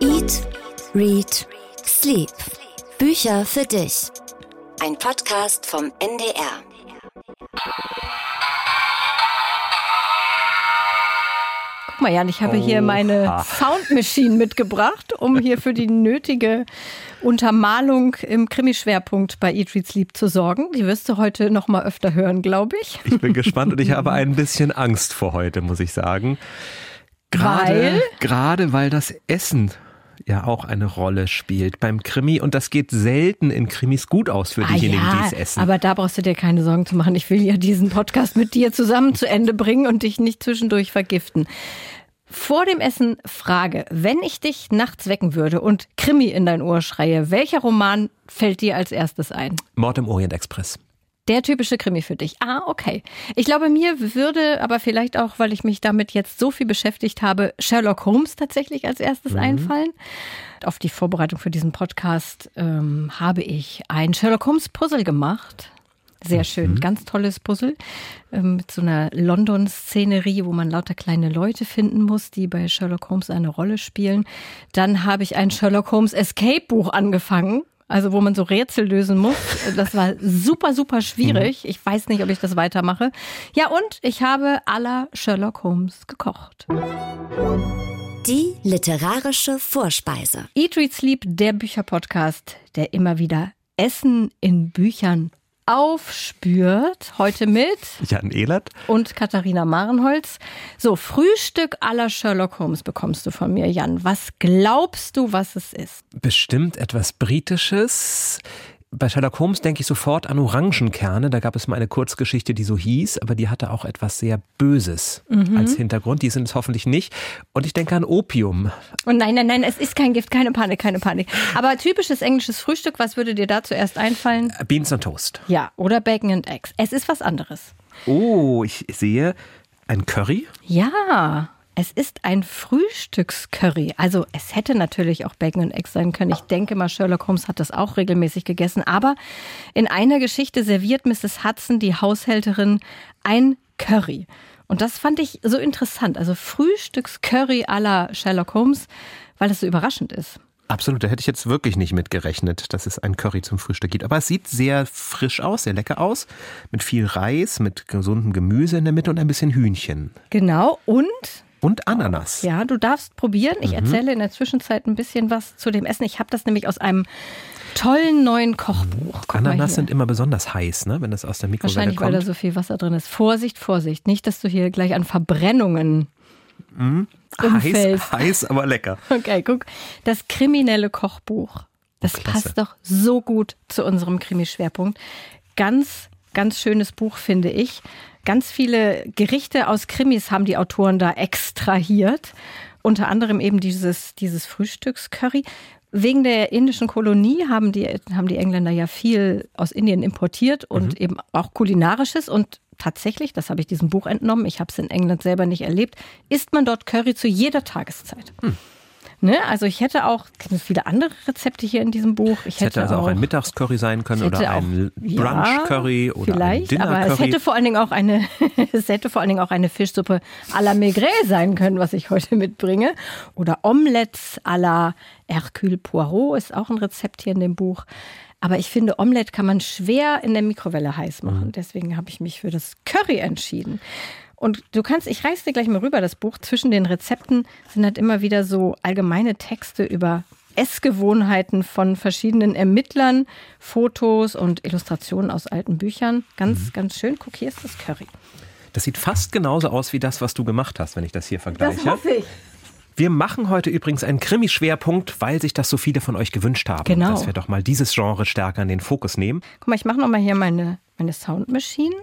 Eat, Read, Sleep. Bücher für dich. Ein Podcast vom NDR. Guck mal, Jan, ich habe hier meine Soundmaschine mitgebracht, um hier für die nötige Untermalung im Krimischwerpunkt bei Eat, Read, Sleep zu sorgen. Die wirst du heute noch mal öfter hören, glaube ich. Ich bin gespannt und ich habe ein bisschen Angst vor heute, muss ich sagen. Gerade, Weil? gerade weil das Essen ja auch eine Rolle spielt beim Krimi und das geht selten in Krimis gut aus für diejenigen, ah, ja, die es essen. Aber da brauchst du dir keine Sorgen zu machen. Ich will ja diesen Podcast mit dir zusammen zu Ende bringen und dich nicht zwischendurch vergiften. Vor dem Essen Frage, wenn ich dich nachts wecken würde und Krimi in dein Ohr schreie, welcher Roman fällt dir als erstes ein? Mord im Orient Express. Der typische Krimi für dich. Ah, okay. Ich glaube, mir würde, aber vielleicht auch, weil ich mich damit jetzt so viel beschäftigt habe, Sherlock Holmes tatsächlich als erstes einfallen. Auf die Vorbereitung für diesen Podcast ähm, habe ich ein Sherlock Holmes Puzzle gemacht. Sehr schön, ganz tolles Puzzle ähm, mit so einer London-Szenerie, wo man lauter kleine Leute finden muss, die bei Sherlock Holmes eine Rolle spielen. Dann habe ich ein Sherlock Holmes Escape-Buch angefangen. Also wo man so Rätsel lösen muss. Das war super, super schwierig. Ich weiß nicht, ob ich das weitermache. Ja, und ich habe aller Sherlock Holmes gekocht. Die literarische Vorspeise. Eat, Read, Sleep, der Bücherpodcast, der immer wieder Essen in Büchern aufspürt. Heute mit Jan Ehlert. und Katharina Marenholz. So, Frühstück aller Sherlock Holmes bekommst du von mir, Jan. Was glaubst du, was es ist? Bestimmt etwas Britisches. Bei Sherlock Holmes denke ich sofort an Orangenkerne. Da gab es mal eine Kurzgeschichte, die so hieß, aber die hatte auch etwas sehr Böses als Hintergrund. Die sind es hoffentlich nicht. Und ich denke an Opium. Und nein, nein, nein, es ist kein Gift, keine Panik, keine Panik. Aber typisches englisches Frühstück, was würde dir da zuerst einfallen? Beans und Toast. Ja, oder Bacon and Eggs. Es ist was anderes. Oh, ich sehe ein Curry. Ja, es ist ein Frühstückscurry. Also es hätte natürlich auch Bacon and Eggs sein können. Ich denke mal, Sherlock Holmes hat das auch regelmäßig gegessen. Aber in einer Geschichte serviert Mrs. Hudson, die Haushälterin, ein Curry. Und das fand ich so interessant. Also Frühstückscurry à la Sherlock Holmes, weil das so überraschend ist. Absolut, da hätte ich jetzt wirklich nicht mit gerechnet, dass es ein Curry zum Frühstück gibt. Aber es sieht sehr frisch aus, sehr lecker aus. Mit viel Reis, mit gesundem Gemüse in der Mitte und ein bisschen Hühnchen. Genau. Und Und Ananas. Ja, du darfst probieren. Ich erzähle in der Zwischenzeit ein bisschen was zu dem Essen. Ich habe das nämlich aus einem tollen neuen Kochbuch. Guck Ananas sind immer besonders heiß, ne? wenn das aus der Mikrowelle Wahrscheinlich, weil kommt. da so viel Wasser drin ist. Vorsicht, Vorsicht. Nicht, dass du hier gleich an Verbrennungen umfällst. heiß, heiß, aber lecker. Okay, guck. Das kriminelle Kochbuch. Das klasse. passt doch so gut zu unserem Krimischwerpunkt. Ganz, ganz schönes Buch, finde ich. Ganz viele Gerichte aus Krimis haben die Autoren da extrahiert. Unter anderem eben dieses, dieses Frühstückscurry. Wegen der indischen Kolonie haben die, haben die Engländer ja viel aus Indien importiert und eben auch kulinarisches. Und tatsächlich, das habe ich diesem Buch entnommen, ich habe es in England selber nicht erlebt, isst man dort Curry zu jeder Tageszeit. Ne? Also ich hätte auch viele andere Rezepte hier in diesem Buch. Ich Es hätte also auch ein Mittagscurry sein können hätte oder ein auch- ja, Brunch-Curry oder vielleicht, ein aber es Dinner-Curry. hätte vor allen Dingen auch eine, es hätte vor allen Dingen auch eine Fischsuppe à la Maigret sein können, was ich heute mitbringe. Oder Omelettes à la Hercule Poirot ist auch ein Rezept hier in dem Buch. Aber ich finde, Omelette kann man schwer in der Mikrowelle heiß Mhm. machen. Deswegen habe ich mich für das Curry entschieden. Und du kannst, ich reiß dir gleich mal rüber, das Buch. Zwischen den Rezepten sind halt immer wieder so allgemeine Texte über Essgewohnheiten von verschiedenen Ermittlern, Fotos und Illustrationen aus alten Büchern. Ganz, ganz schön. Guck, hier ist das Curry. Das sieht fast genauso aus wie das, was du gemacht hast, wenn ich das hier vergleiche. ich. Wir machen heute übrigens einen Krimi-Schwerpunkt, weil sich das so viele von euch gewünscht haben. Genau. Dass wir doch mal dieses Genre stärker in den Fokus nehmen. Guck mal, ich mache nochmal hier meine, meine Soundmaschine.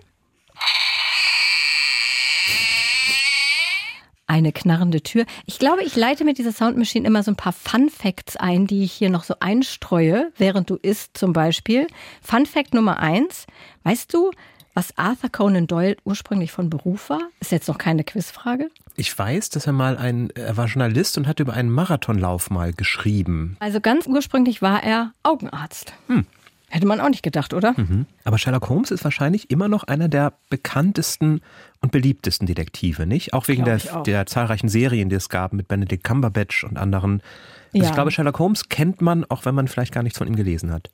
Eine knarrende Tür. Ich glaube, ich leite mit dieser Soundmaschine immer so ein paar Fun Facts ein, die ich hier noch so einstreue, während du isst zum Beispiel. Fun Fact Nummer eins. Weißt du, was Arthur Conan Doyle ursprünglich von Beruf war? Ist jetzt noch keine Quizfrage. Ich weiß, dass er mal ein, er war Journalist und hat über einen Marathonlauf mal geschrieben. Also ganz ursprünglich war er Augenarzt. Hätte man auch nicht gedacht, oder? Mhm. Aber Sherlock Holmes ist wahrscheinlich immer noch einer der bekanntesten und beliebtesten Detektive, nicht? Auch wegen der, der, zahlreichen Serien, die es gab mit Benedict Cumberbatch und anderen. Also ja. Ich glaube, Sherlock Holmes kennt man, auch wenn man vielleicht gar nichts von ihm gelesen hat.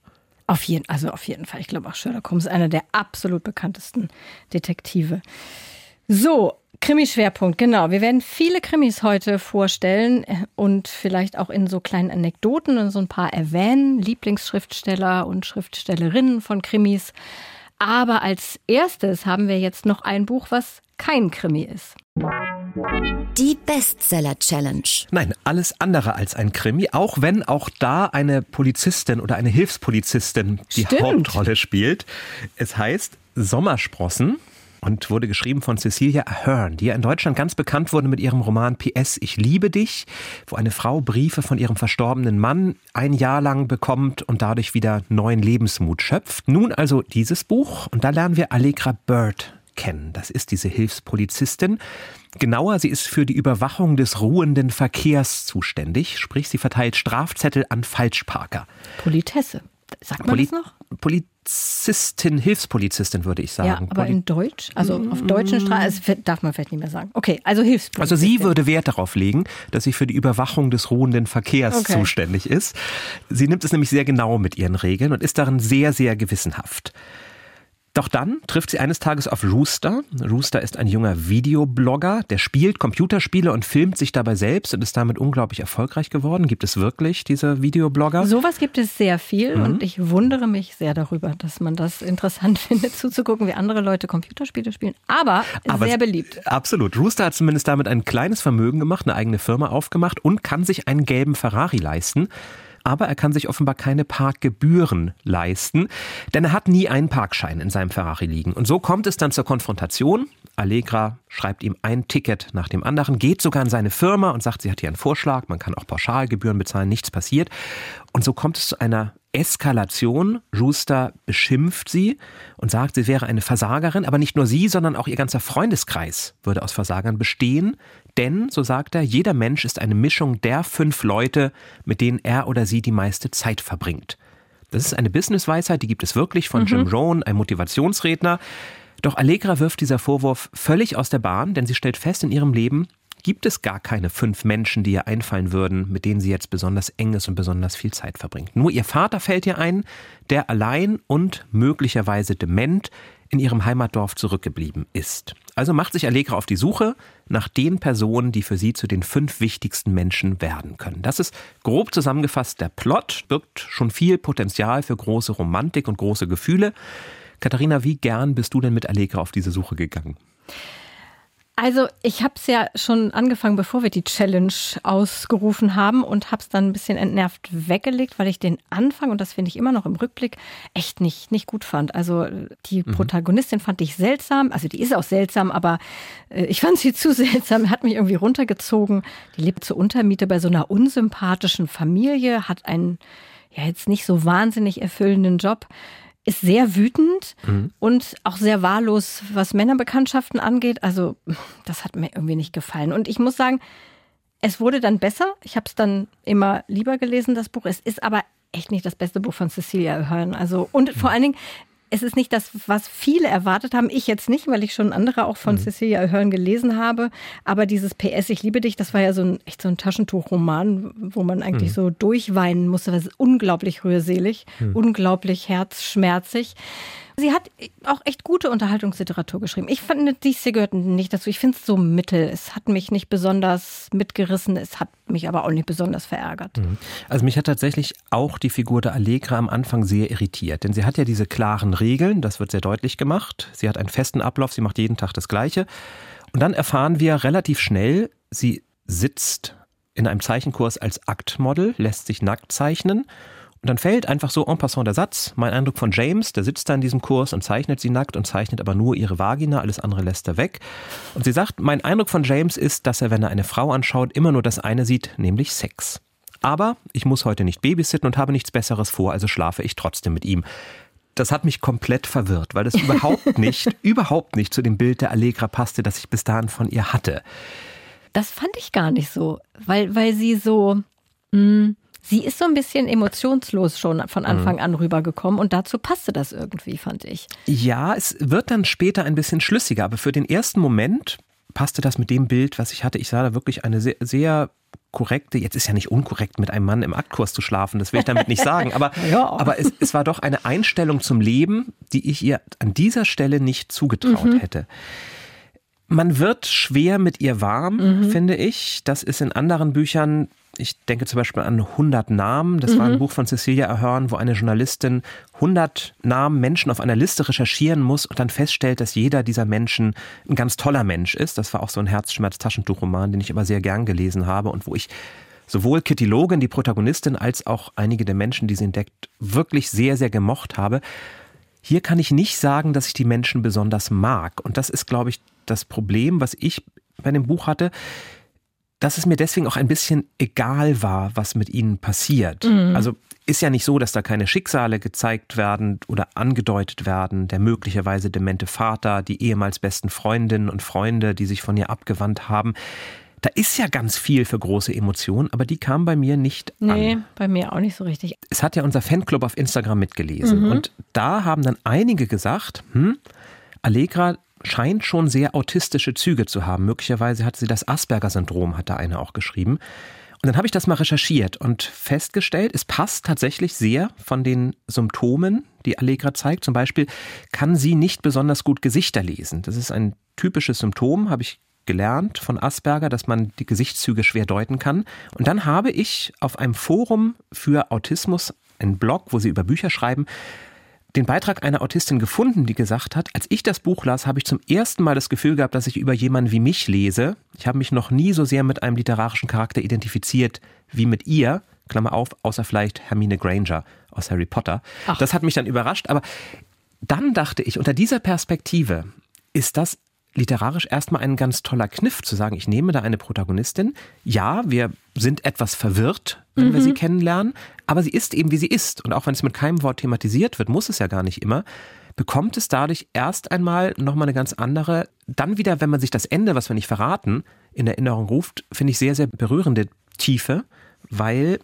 Auf jeden, also auf jeden Fall. Ich glaube auch Sherlock Holmes ist einer der absolut bekanntesten Detektive. So, Krimi-Schwerpunkt, genau. Wir werden viele Krimis heute vorstellen und vielleicht auch in so kleinen Anekdoten und so ein paar erwähnen. Lieblingsschriftsteller und Schriftstellerinnen von Krimis. Aber als erstes haben wir jetzt noch ein Buch, was kein Krimi ist. Die Bestseller Challenge. Nein, alles andere als ein Krimi, auch wenn auch da eine Polizistin oder eine Hilfspolizistin die Stimmt. Hauptrolle spielt. Es heißt Sommersprossen und wurde geschrieben von Cecilia Ahern, die ja in Deutschland ganz bekannt wurde mit ihrem Roman PS Ich liebe dich, wo eine Frau Briefe von ihrem verstorbenen Mann ein Jahr lang bekommt und dadurch wieder neuen Lebensmut schöpft. Nun also dieses Buch und da lernen wir Allegra Bird kennen. Das ist diese Hilfspolizistin. Genauer, sie ist für die Überwachung des ruhenden Verkehrs zuständig, sprich sie verteilt Strafzettel an Falschparker. Politesse. Sagt man Poli das noch? Polizistin, Hilfspolizistin, würde ich sagen. Ja, aber Poli in Deutsch, also auf deutschen Straßen, darf man vielleicht nicht mehr sagen. Okay, also Hilfspolizistin. Also sie würde Wert darauf legen, dass sie für die Überwachung des ruhenden Verkehrs okay. zuständig ist. Sie nimmt es nämlich sehr genau mit ihren Regeln und ist darin sehr, sehr gewissenhaft. Doch dann trifft sie eines Tages auf Rooster. Rooster ist ein junger Videoblogger, der spielt Computerspiele und filmt sich dabei selbst und ist damit unglaublich erfolgreich geworden. Gibt es wirklich diese Videoblogger? Sowas gibt es sehr viel mhm. und ich wundere mich sehr darüber, dass man das interessant findet, zuzugucken, wie andere Leute Computerspiele spielen. Aber, Aber sehr beliebt. Absolut. Rooster hat zumindest damit ein kleines Vermögen gemacht, eine eigene Firma aufgemacht und kann sich einen gelben Ferrari leisten aber er kann sich offenbar keine Parkgebühren leisten, denn er hat nie einen Parkschein in seinem Ferrari liegen. Und so kommt es dann zur Konfrontation. Allegra schreibt ihm ein Ticket nach dem anderen, geht sogar in seine Firma und sagt, sie hat hier einen Vorschlag, man kann auch Pauschalgebühren bezahlen, nichts passiert. Und so kommt es zu einer Eskalation. Rooster beschimpft sie und sagt, sie wäre eine Versagerin, aber nicht nur sie, sondern auch ihr ganzer Freundeskreis würde aus Versagern bestehen. Denn, so sagt er, jeder Mensch ist eine Mischung der fünf Leute, mit denen er oder sie die meiste Zeit verbringt. Das ist eine Businessweisheit, die gibt es wirklich von mhm. Jim Rohn, einem Motivationsredner. Doch Allegra wirft dieser Vorwurf völlig aus der Bahn, denn sie stellt fest in ihrem Leben, gibt es gar keine fünf Menschen, die ihr einfallen würden, mit denen sie jetzt besonders enges und besonders viel Zeit verbringt. Nur ihr Vater fällt ihr ein, der allein und möglicherweise dement in ihrem Heimatdorf zurückgeblieben ist. Also macht sich Allegra auf die Suche nach den Personen, die für sie zu den fünf wichtigsten Menschen werden können. Das ist grob zusammengefasst der Plot, birgt schon viel Potenzial für große Romantik und große Gefühle. Katharina, wie gern bist du denn mit Allegra auf diese Suche gegangen? Also ich habe es ja schon angefangen, bevor wir die Challenge ausgerufen haben und habe es dann ein bisschen entnervt weggelegt, weil ich den Anfang, und das finde ich immer noch im Rückblick, echt nicht, nicht gut fand. Also die mhm. Protagonistin fand ich seltsam, also die ist auch seltsam, aber äh, ich fand sie zu seltsam, hat mich irgendwie runtergezogen. Die lebt zur Untermiete bei so einer unsympathischen Familie, hat einen ja jetzt nicht so wahnsinnig erfüllenden Job ist sehr wütend mhm. und auch sehr wahllos, was Männerbekanntschaften angeht. Also das hat mir irgendwie nicht gefallen. Und ich muss sagen, es wurde dann besser. Ich habe es dann immer lieber gelesen, das Buch. Es ist aber echt nicht das beste Buch von Cecilia Ahern. Also und vor allen Dingen, es ist nicht das, was viele erwartet haben. Ich jetzt nicht, weil ich schon andere auch von mhm. Cecilia Ahern gelesen habe. Aber dieses PS, ich liebe dich, das war ja so ein echt so ein Taschentuchroman, wo man eigentlich mhm. so durchweinen musste. Das ist unglaublich rührselig, mhm. unglaublich herzschmerzig. Sie hat auch echt gute Unterhaltungsliteratur geschrieben. Ich fand, dies hier gehört nicht dazu. Ich finde es so mittel. Es hat mich nicht besonders mitgerissen. Es hat mich aber auch nicht besonders verärgert. Mhm. Also mich hat tatsächlich auch die Figur der Allegra am Anfang sehr irritiert. Denn sie hat ja diese klaren Regeln. Das wird sehr deutlich gemacht. Sie hat einen festen Ablauf. Sie macht jeden Tag das Gleiche. Und dann erfahren wir relativ schnell, sie sitzt in einem Zeichenkurs als Aktmodel, lässt sich nackt zeichnen und dann fällt einfach so en passant der Satz, mein Eindruck von James, der sitzt da in diesem Kurs und zeichnet sie nackt und zeichnet aber nur ihre Vagina, alles andere lässt er weg. Und sie sagt, mein Eindruck von James ist, dass er, wenn er eine Frau anschaut, immer nur das eine sieht, nämlich Sex. Aber ich muss heute nicht babysitten und habe nichts Besseres vor, also schlafe ich trotzdem mit ihm. Das hat mich komplett verwirrt, weil das überhaupt nicht, überhaupt nicht zu dem Bild der Allegra passte, das ich bis dahin von ihr hatte. Das fand ich gar nicht so, weil, weil sie so, mh, hm, Sie ist so ein bisschen emotionslos schon von Anfang mhm. an rübergekommen und dazu passte das irgendwie, fand ich. Ja, es wird dann später ein bisschen schlüssiger, aber für den ersten Moment passte das mit dem Bild, was ich hatte. Ich sah da wirklich eine sehr, sehr korrekte, jetzt ist ja nicht unkorrekt, mit einem Mann im Aktkurs zu schlafen, das will ich damit nicht sagen, aber, ja. aber es, es, war doch eine Einstellung zum Leben, die ich ihr an dieser Stelle nicht zugetraut mhm. hätte. Man wird schwer mit ihr warm, mhm. finde ich. Das ist in anderen Büchern ich denke zum Beispiel an 100 Namen. Das mhm. war ein mhm. Buch von Cecilia Ahern, wo eine Journalistin 100 Namen Menschen auf einer Liste recherchieren muss und dann feststellt, dass jeder dieser Menschen ein ganz toller Mensch ist. Das war auch so ein Herzschmerz-Taschentuchroman, den ich aber sehr gern gelesen habe und wo ich sowohl Kitty Logan, die Protagonistin, als auch einige der Menschen, die sie entdeckt, wirklich sehr, sehr gemocht habe. Hier kann ich nicht sagen, dass ich die Menschen besonders mag. Und das ist, glaube ich, das Problem, was ich bei dem Buch hatte dass es mir deswegen auch ein bisschen egal war, was mit ihnen passiert. Mhm. Also ist ja nicht so, dass da keine Schicksale gezeigt werden oder angedeutet werden. Der möglicherweise demente Vater, die ehemals besten Freundinnen und Freunde, die sich von ihr abgewandt haben. Da ist ja ganz viel für große Emotionen, aber die kam bei mir nicht nee, an. Nee, bei mir auch nicht so richtig. Es hat ja unser Fanclub auf Instagram mitgelesen. Mhm. Und da haben dann einige gesagt, hm, Allegra scheint schon sehr autistische Züge zu haben. Möglicherweise hat sie das Asperger-Syndrom, hat da eine auch geschrieben. Und dann habe ich das mal recherchiert und festgestellt, es passt tatsächlich sehr von den Symptomen, die Allegra zeigt. Zum Beispiel kann sie nicht besonders gut Gesichter lesen. Das ist ein typisches Symptom, habe ich gelernt von Asperger, dass man die Gesichtszüge schwer deuten kann. Und dann habe ich auf einem Forum für Autismus einen Blog, wo sie über Bücher schreiben, den Beitrag einer Autistin gefunden, die gesagt hat, als ich das Buch las, habe ich zum ersten Mal das Gefühl gehabt, dass ich über jemanden wie mich lese. Ich habe mich noch nie so sehr mit einem literarischen Charakter identifiziert wie mit ihr. Klammer auf, außer vielleicht Hermine Granger aus Harry Potter. Ach. Das hat mich dann überrascht, aber dann dachte ich, unter dieser Perspektive ist das literarisch erstmal ein ganz toller Kniff zu sagen, ich nehme da eine Protagonistin. Ja, wir sind etwas verwirrt, wenn mhm. wir sie kennenlernen, aber sie ist eben wie sie ist. Und auch wenn es mit keinem Wort thematisiert wird, muss es ja gar nicht immer, bekommt es dadurch erst einmal nochmal eine ganz andere, dann wieder, wenn man sich das Ende, was wir nicht verraten, in Erinnerung ruft, finde ich sehr, sehr berührende Tiefe, weil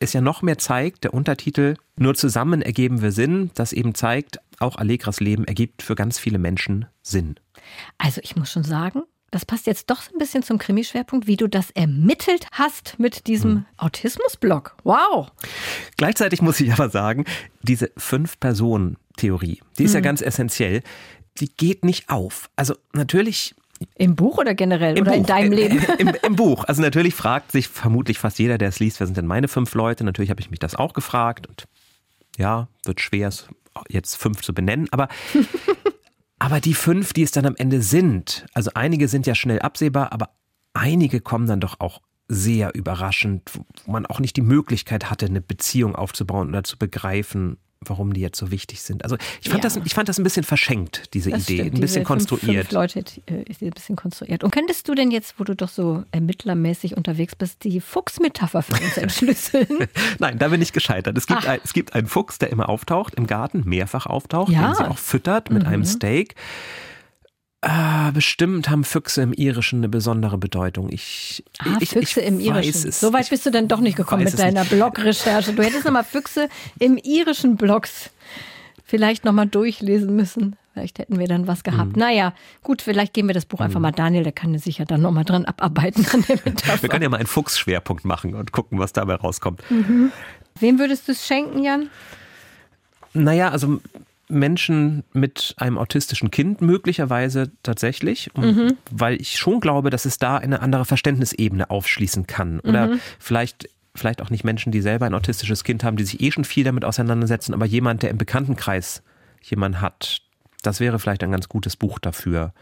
es ja noch mehr zeigt, der Untertitel Nur zusammen ergeben wir Sinn, das eben zeigt, auch Allegras Leben ergibt für ganz viele Menschen Sinn. Also ich muss schon sagen, das passt jetzt doch so ein bisschen zum Krimischwerpunkt, wie du das ermittelt hast mit diesem hm. Autismusblock. Wow. Gleichzeitig muss ich aber sagen, diese Fünf-Personen-Theorie, die ist hm. ja ganz essentiell, die geht nicht auf. Also natürlich im Buch oder generell Im oder Buch. in deinem Leben? Im, Im, Im, Buch. Also natürlich fragt sich vermutlich fast jeder, der es liest, wer sind denn meine fünf Leute? Natürlich habe ich mich das auch gefragt und ja, wird schwer, es jetzt fünf zu benennen, aber Aber die fünf, die es dann am Ende sind, also einige sind ja schnell absehbar, aber einige kommen dann doch auch sehr überraschend, wo man auch nicht die Möglichkeit hatte, eine Beziehung aufzubauen oder zu begreifen, warum die jetzt so wichtig sind. Also ich fand, ja. das, ich fand das ein bisschen verschenkt, diese das Idee, stimmt, ein bisschen konstruiert. Fünf, fünf Leute äh, ist ein bisschen konstruiert. Und könntest du denn jetzt, wo du doch so ermittlermäßig unterwegs bist, die Fuchsmetapher für uns entschlüsseln? Nein, da bin ich gescheitert. Es gibt, ein, es gibt einen Fuchs, der immer auftaucht im Garten, mehrfach auftaucht, ja. den sie auch füttert mit mhm. einem Steak. Ah, bestimmt haben Füchse im Irischen eine besondere Bedeutung. Ich, ah, ich, Füchse ich im Irischen. so weit bist du dann doch nicht gekommen mit deiner Blogrecherche. Du hättest nochmal Füchse im irischen Blogs vielleicht nochmal durchlesen müssen. Vielleicht hätten wir dann was gehabt. Mhm. Naja, gut, vielleicht geben wir das Buch einfach mhm. mal Daniel, der kann sich ja dann nochmal dran abarbeiten an der Metapher. Wir können ja mal einen Fuchsschwerpunkt machen und gucken, was dabei rauskommt. Mhm. Wem würdest du es schenken, Jan? Naja, also Menschen mit einem autistischen Kind möglicherweise tatsächlich, mhm. weil ich schon glaube, dass es da eine andere Verständnisebene aufschließen kann. Oder mhm. vielleicht vielleicht auch nicht Menschen, die selber ein autistisches Kind haben, die sich eh schon viel damit auseinandersetzen, aber jemand, der im Bekanntenkreis jemand hat, das wäre vielleicht ein ganz gutes Buch dafür.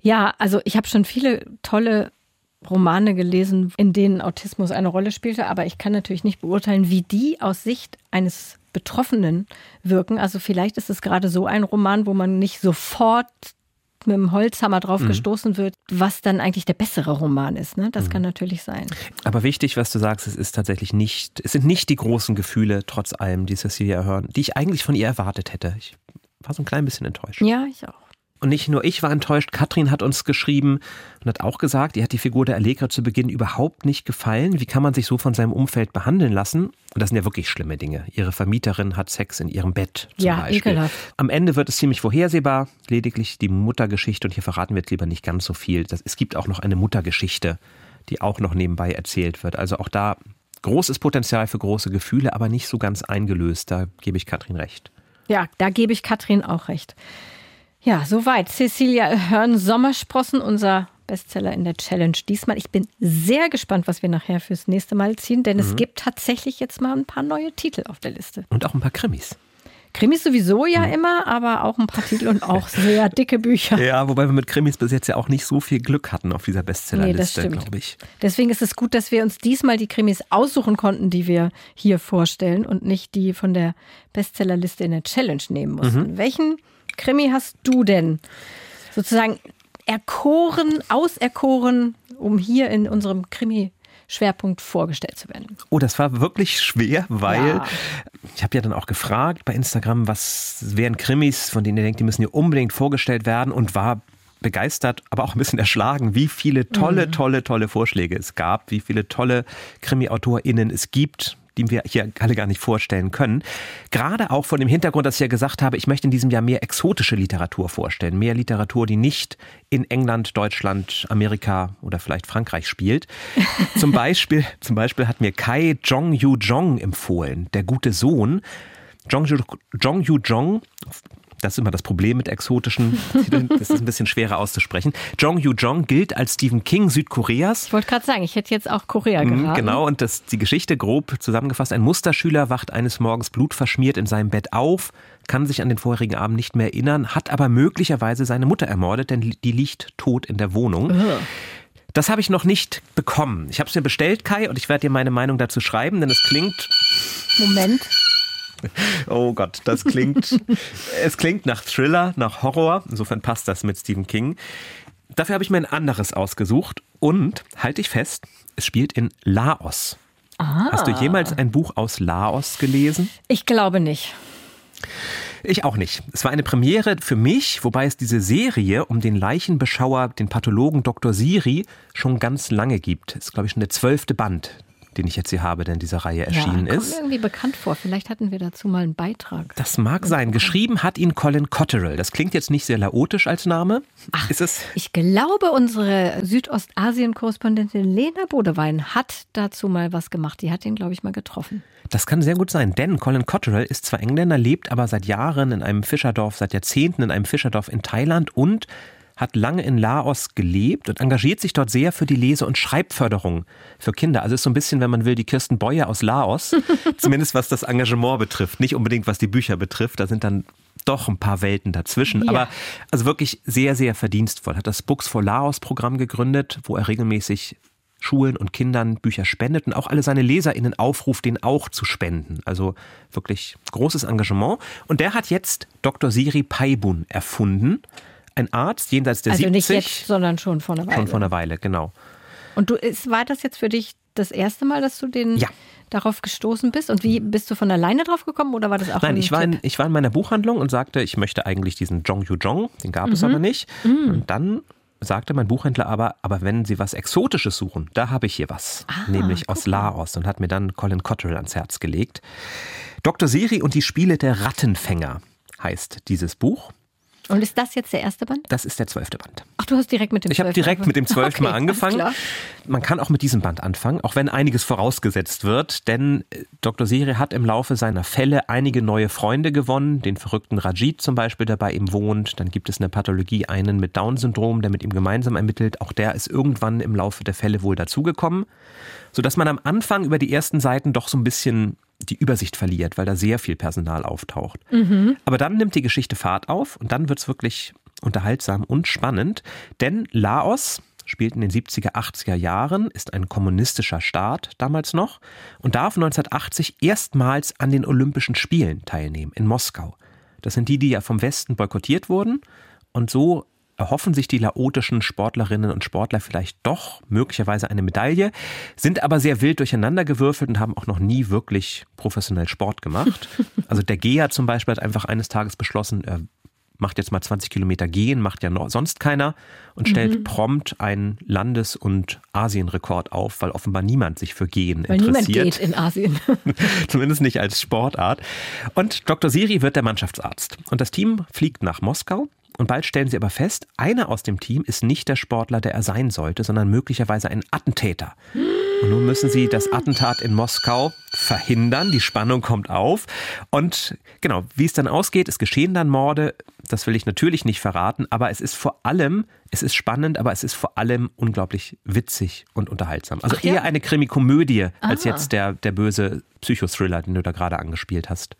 Ja, also ich habe schon viele tolle Romane gelesen, in denen Autismus eine Rolle spielte, aber ich kann natürlich nicht beurteilen, wie die aus Sicht eines Betroffenen wirken. Also vielleicht ist es gerade so ein Roman, wo man nicht sofort mit dem Holzhammer drauf mhm. gestoßen wird, was dann eigentlich der bessere Roman ist. Ne? Das mhm. kann natürlich sein. Aber wichtig, was du sagst, es ist tatsächlich nicht, es sind nicht die großen Gefühle, trotz allem, die Cecilia hören, die ich eigentlich von ihr erwartet hätte. Ich war so ein klein bisschen enttäuscht. Ja, ich auch. Und nicht nur ich war enttäuscht, Katrin hat uns geschrieben und hat auch gesagt, ihr hat die Figur der Allegra zu Beginn überhaupt nicht gefallen. Wie kann man sich so von seinem Umfeld behandeln lassen? Und das sind ja wirklich schlimme Dinge. Ihre Vermieterin hat Sex in ihrem Bett zum Ja, Beispiel. ekelhaft. Am Ende wird es ziemlich vorhersehbar, lediglich die Muttergeschichte und hier verraten wir jetzt lieber nicht ganz so viel. Das, es gibt auch noch eine Muttergeschichte, die auch noch nebenbei erzählt wird. Also auch da großes Potenzial für große Gefühle, aber nicht so ganz eingelöst. Da gebe ich Katrin recht. Ja, da gebe ich Katrin auch recht. Ja, soweit. Cecilia Hörn Sommersprossen, unser Bestseller in der Challenge diesmal. Ich bin sehr gespannt, was wir nachher fürs nächste Mal ziehen, denn es gibt tatsächlich jetzt mal ein paar neue Titel auf der Liste. Und auch ein paar Krimis. Krimis sowieso ja immer, aber auch ein paar Titel und auch sehr dicke Bücher. Ja, wobei wir mit Krimis bis jetzt ja auch nicht so viel Glück hatten auf dieser Nee, Bestsellerliste, stimmt. glaube ich. Deswegen ist es gut, dass wir uns diesmal die Krimis aussuchen konnten, die wir hier vorstellen und nicht die von der Bestsellerliste in der Challenge nehmen mussten. Welchen Krimi hast du denn sozusagen erkoren, auserkoren, um hier in unserem Krimi-Schwerpunkt vorgestellt zu werden? Oh, das war wirklich schwer, weil Ja. ich habe ja dann auch gefragt bei Instagram, was wären Krimis, von denen ihr denkt, die müssen hier unbedingt vorgestellt werden und war begeistert, aber auch ein bisschen erschlagen, wie viele tolle, tolle, tolle Vorschläge es gab, wie viele tolle Krimi-AutorInnen es gibt, die wir hier alle gar nicht vorstellen können. Gerade auch von dem Hintergrund, dass ich ja gesagt habe, ich möchte in diesem Jahr mehr exotische Literatur vorstellen. Mehr Literatur, die nicht in England, Deutschland, Amerika oder vielleicht Frankreich spielt. Zum Beispiel, zum Beispiel hat mir Kai Jong Yu Jong empfohlen, der gute Sohn. Jong Yu Jong, das ist immer das Problem mit exotischen Titeln. Das ist ein bisschen schwerer auszusprechen. Jong Yu Jong gilt als Stephen King Südkoreas. Ich wollte gerade sagen, ich hätte jetzt auch Korea Mhm, geraten. Genau, und das, die Geschichte grob zusammengefasst. Ein Musterschüler wacht eines Morgens blutverschmiert in seinem Bett auf, kann sich an den vorherigen Abend nicht mehr erinnern, hat aber möglicherweise seine Mutter ermordet, denn die liegt tot in der Wohnung. Das habe ich noch nicht bekommen. Ich habe es mir bestellt, Kai, und ich werde dir meine Meinung dazu schreiben, denn es klingt Moment. Oh Gott, das klingt, es klingt nach Thriller, nach Horror. Insofern passt das mit Stephen King. Dafür habe ich mir ein anderes ausgesucht und halte ich fest, es spielt in Laos. Hast du jemals ein Buch aus Laos gelesen? Ich glaube nicht. Ich auch nicht. Es war eine Premiere für mich, wobei es diese Serie um den Leichenbeschauer, den Pathologen Dr. Siri schon ganz lange gibt. Es ist, glaube ich, schon der zwölfte Band, den ich jetzt hier habe, der in dieser Reihe erschienen ja, kommt ist. mir irgendwie bekannt vor. Vielleicht hatten wir dazu mal einen Beitrag. Das mag sein. Geschrieben hat ihn Colin Cotterill. Das klingt jetzt nicht sehr laotisch als Name. Ach, ist es? Ich glaube, unsere Südostasien-Korrespondentin Lena Bodewein hat dazu mal was gemacht. Die hat ihn, glaube ich, mal getroffen. Das kann sehr gut sein, denn Colin Cotterill ist zwar Engländer, lebt aber seit Jahren in einem Fischerdorf, seit Jahrzehnten in einem Fischerdorf in Thailand und hat lange in Laos gelebt und engagiert sich dort sehr für die Lese- und Schreibförderung für Kinder. Also ist so ein bisschen, wenn man will, die Kirsten Boyer aus Laos, zumindest was das Engagement betrifft, nicht unbedingt was die Bücher betrifft. Da sind dann doch ein paar Welten dazwischen. Ja. Aber also wirklich sehr, sehr verdienstvoll. Hat das Books for Laos Programm gegründet, wo er regelmäßig Schulen und Kindern Bücher spendet und auch alle seine LeserInnen aufruft, den auch zu spenden. Also wirklich großes Engagement. Und der hat jetzt Dr. Siri Paibun erfunden. Ein Arzt jenseits der also 70. nicht jetzt, sondern schon vor einer Weile. Schon vor einer Weile, genau. Und du, ist, war das jetzt für dich das erste Mal, dass du den Ja. darauf gestoßen bist? Und wie bist du von alleine drauf gekommen oder war das auch Nein, ein ich war, in, ich war in meiner Buchhandlung und sagte, ich möchte eigentlich diesen Jong Yu Jong, den gab Mhm. es aber nicht. Und dann sagte mein Buchhändler aber, aber wenn Sie was Exotisches suchen, da habe ich hier was, Ah, nämlich aus Laos und hat mir dann Colin Cotterill ans Herz gelegt. Dr. Siri und die Spiele der Rattenfänger heißt dieses Buch. Und ist das jetzt der erste Band? Das ist der zwölfte Band. Ach, du hast direkt mit dem Ich habe zwölften direkt mit dem zwölften Mal Okay, angefangen. Man kann auch mit diesem Band anfangen, auch wenn einiges vorausgesetzt wird, denn äh, Dr. Siri hat im Laufe seiner Fälle einige neue Freunde gewonnen, den verrückten Rajit zum Beispiel, der bei ihm wohnt. Dann gibt es in der Pathologie einen mit Down-Syndrom, der mit ihm gemeinsam ermittelt. Auch der ist irgendwann im Laufe der Fälle wohl dazugekommen, sodass man am Anfang über die ersten Seiten doch so ein bisschen die Übersicht verliert, weil da sehr viel Personal auftaucht. Aber dann nimmt die Geschichte Fahrt auf und dann wird's wirklich unterhaltsam und spannend, denn Laos spielt in den 70er, 80er Jahren, ist ein kommunistischer Staat damals noch und darf 1980 erstmals an den Olympischen Spielen teilnehmen in Moskau. Das sind die, die ja vom Westen boykottiert wurden und so erhoffen sich die laotischen Sportlerinnen und Sportler vielleicht doch möglicherweise eine Medaille, sind aber sehr wild durcheinandergewürfelt und haben auch noch nie wirklich professionell Sport gemacht. Also der Gea zum Beispiel hat einfach eines Tages beschlossen, er macht jetzt mal 20 Kilometer gehen, macht ja sonst keiner und stellt mhm. prompt einen Landes- und Asienrekord auf, weil offenbar niemand sich für Gehen weil interessiert. Niemand geht in Asien. Zumindest nicht als Sportart. Und Dr. Siri wird der Mannschaftsarzt. Und das Team fliegt nach Moskau. Und bald stellen sie aber fest, einer aus dem Team ist nicht der Sportler, der er sein sollte, sondern möglicherweise ein Attentäter. Und nun müssen sie das Attentat in Moskau verhindern. Die Spannung kommt auf. Und genau, wie es dann ausgeht, es geschehen dann Morde. Das will ich natürlich nicht verraten, aber es ist vor allem, es ist spannend, aber es ist vor allem unglaublich witzig und unterhaltsam. Also ja? eher eine Krimikomödie als jetzt der, der böse Psychothriller, den du da gerade angespielt hast.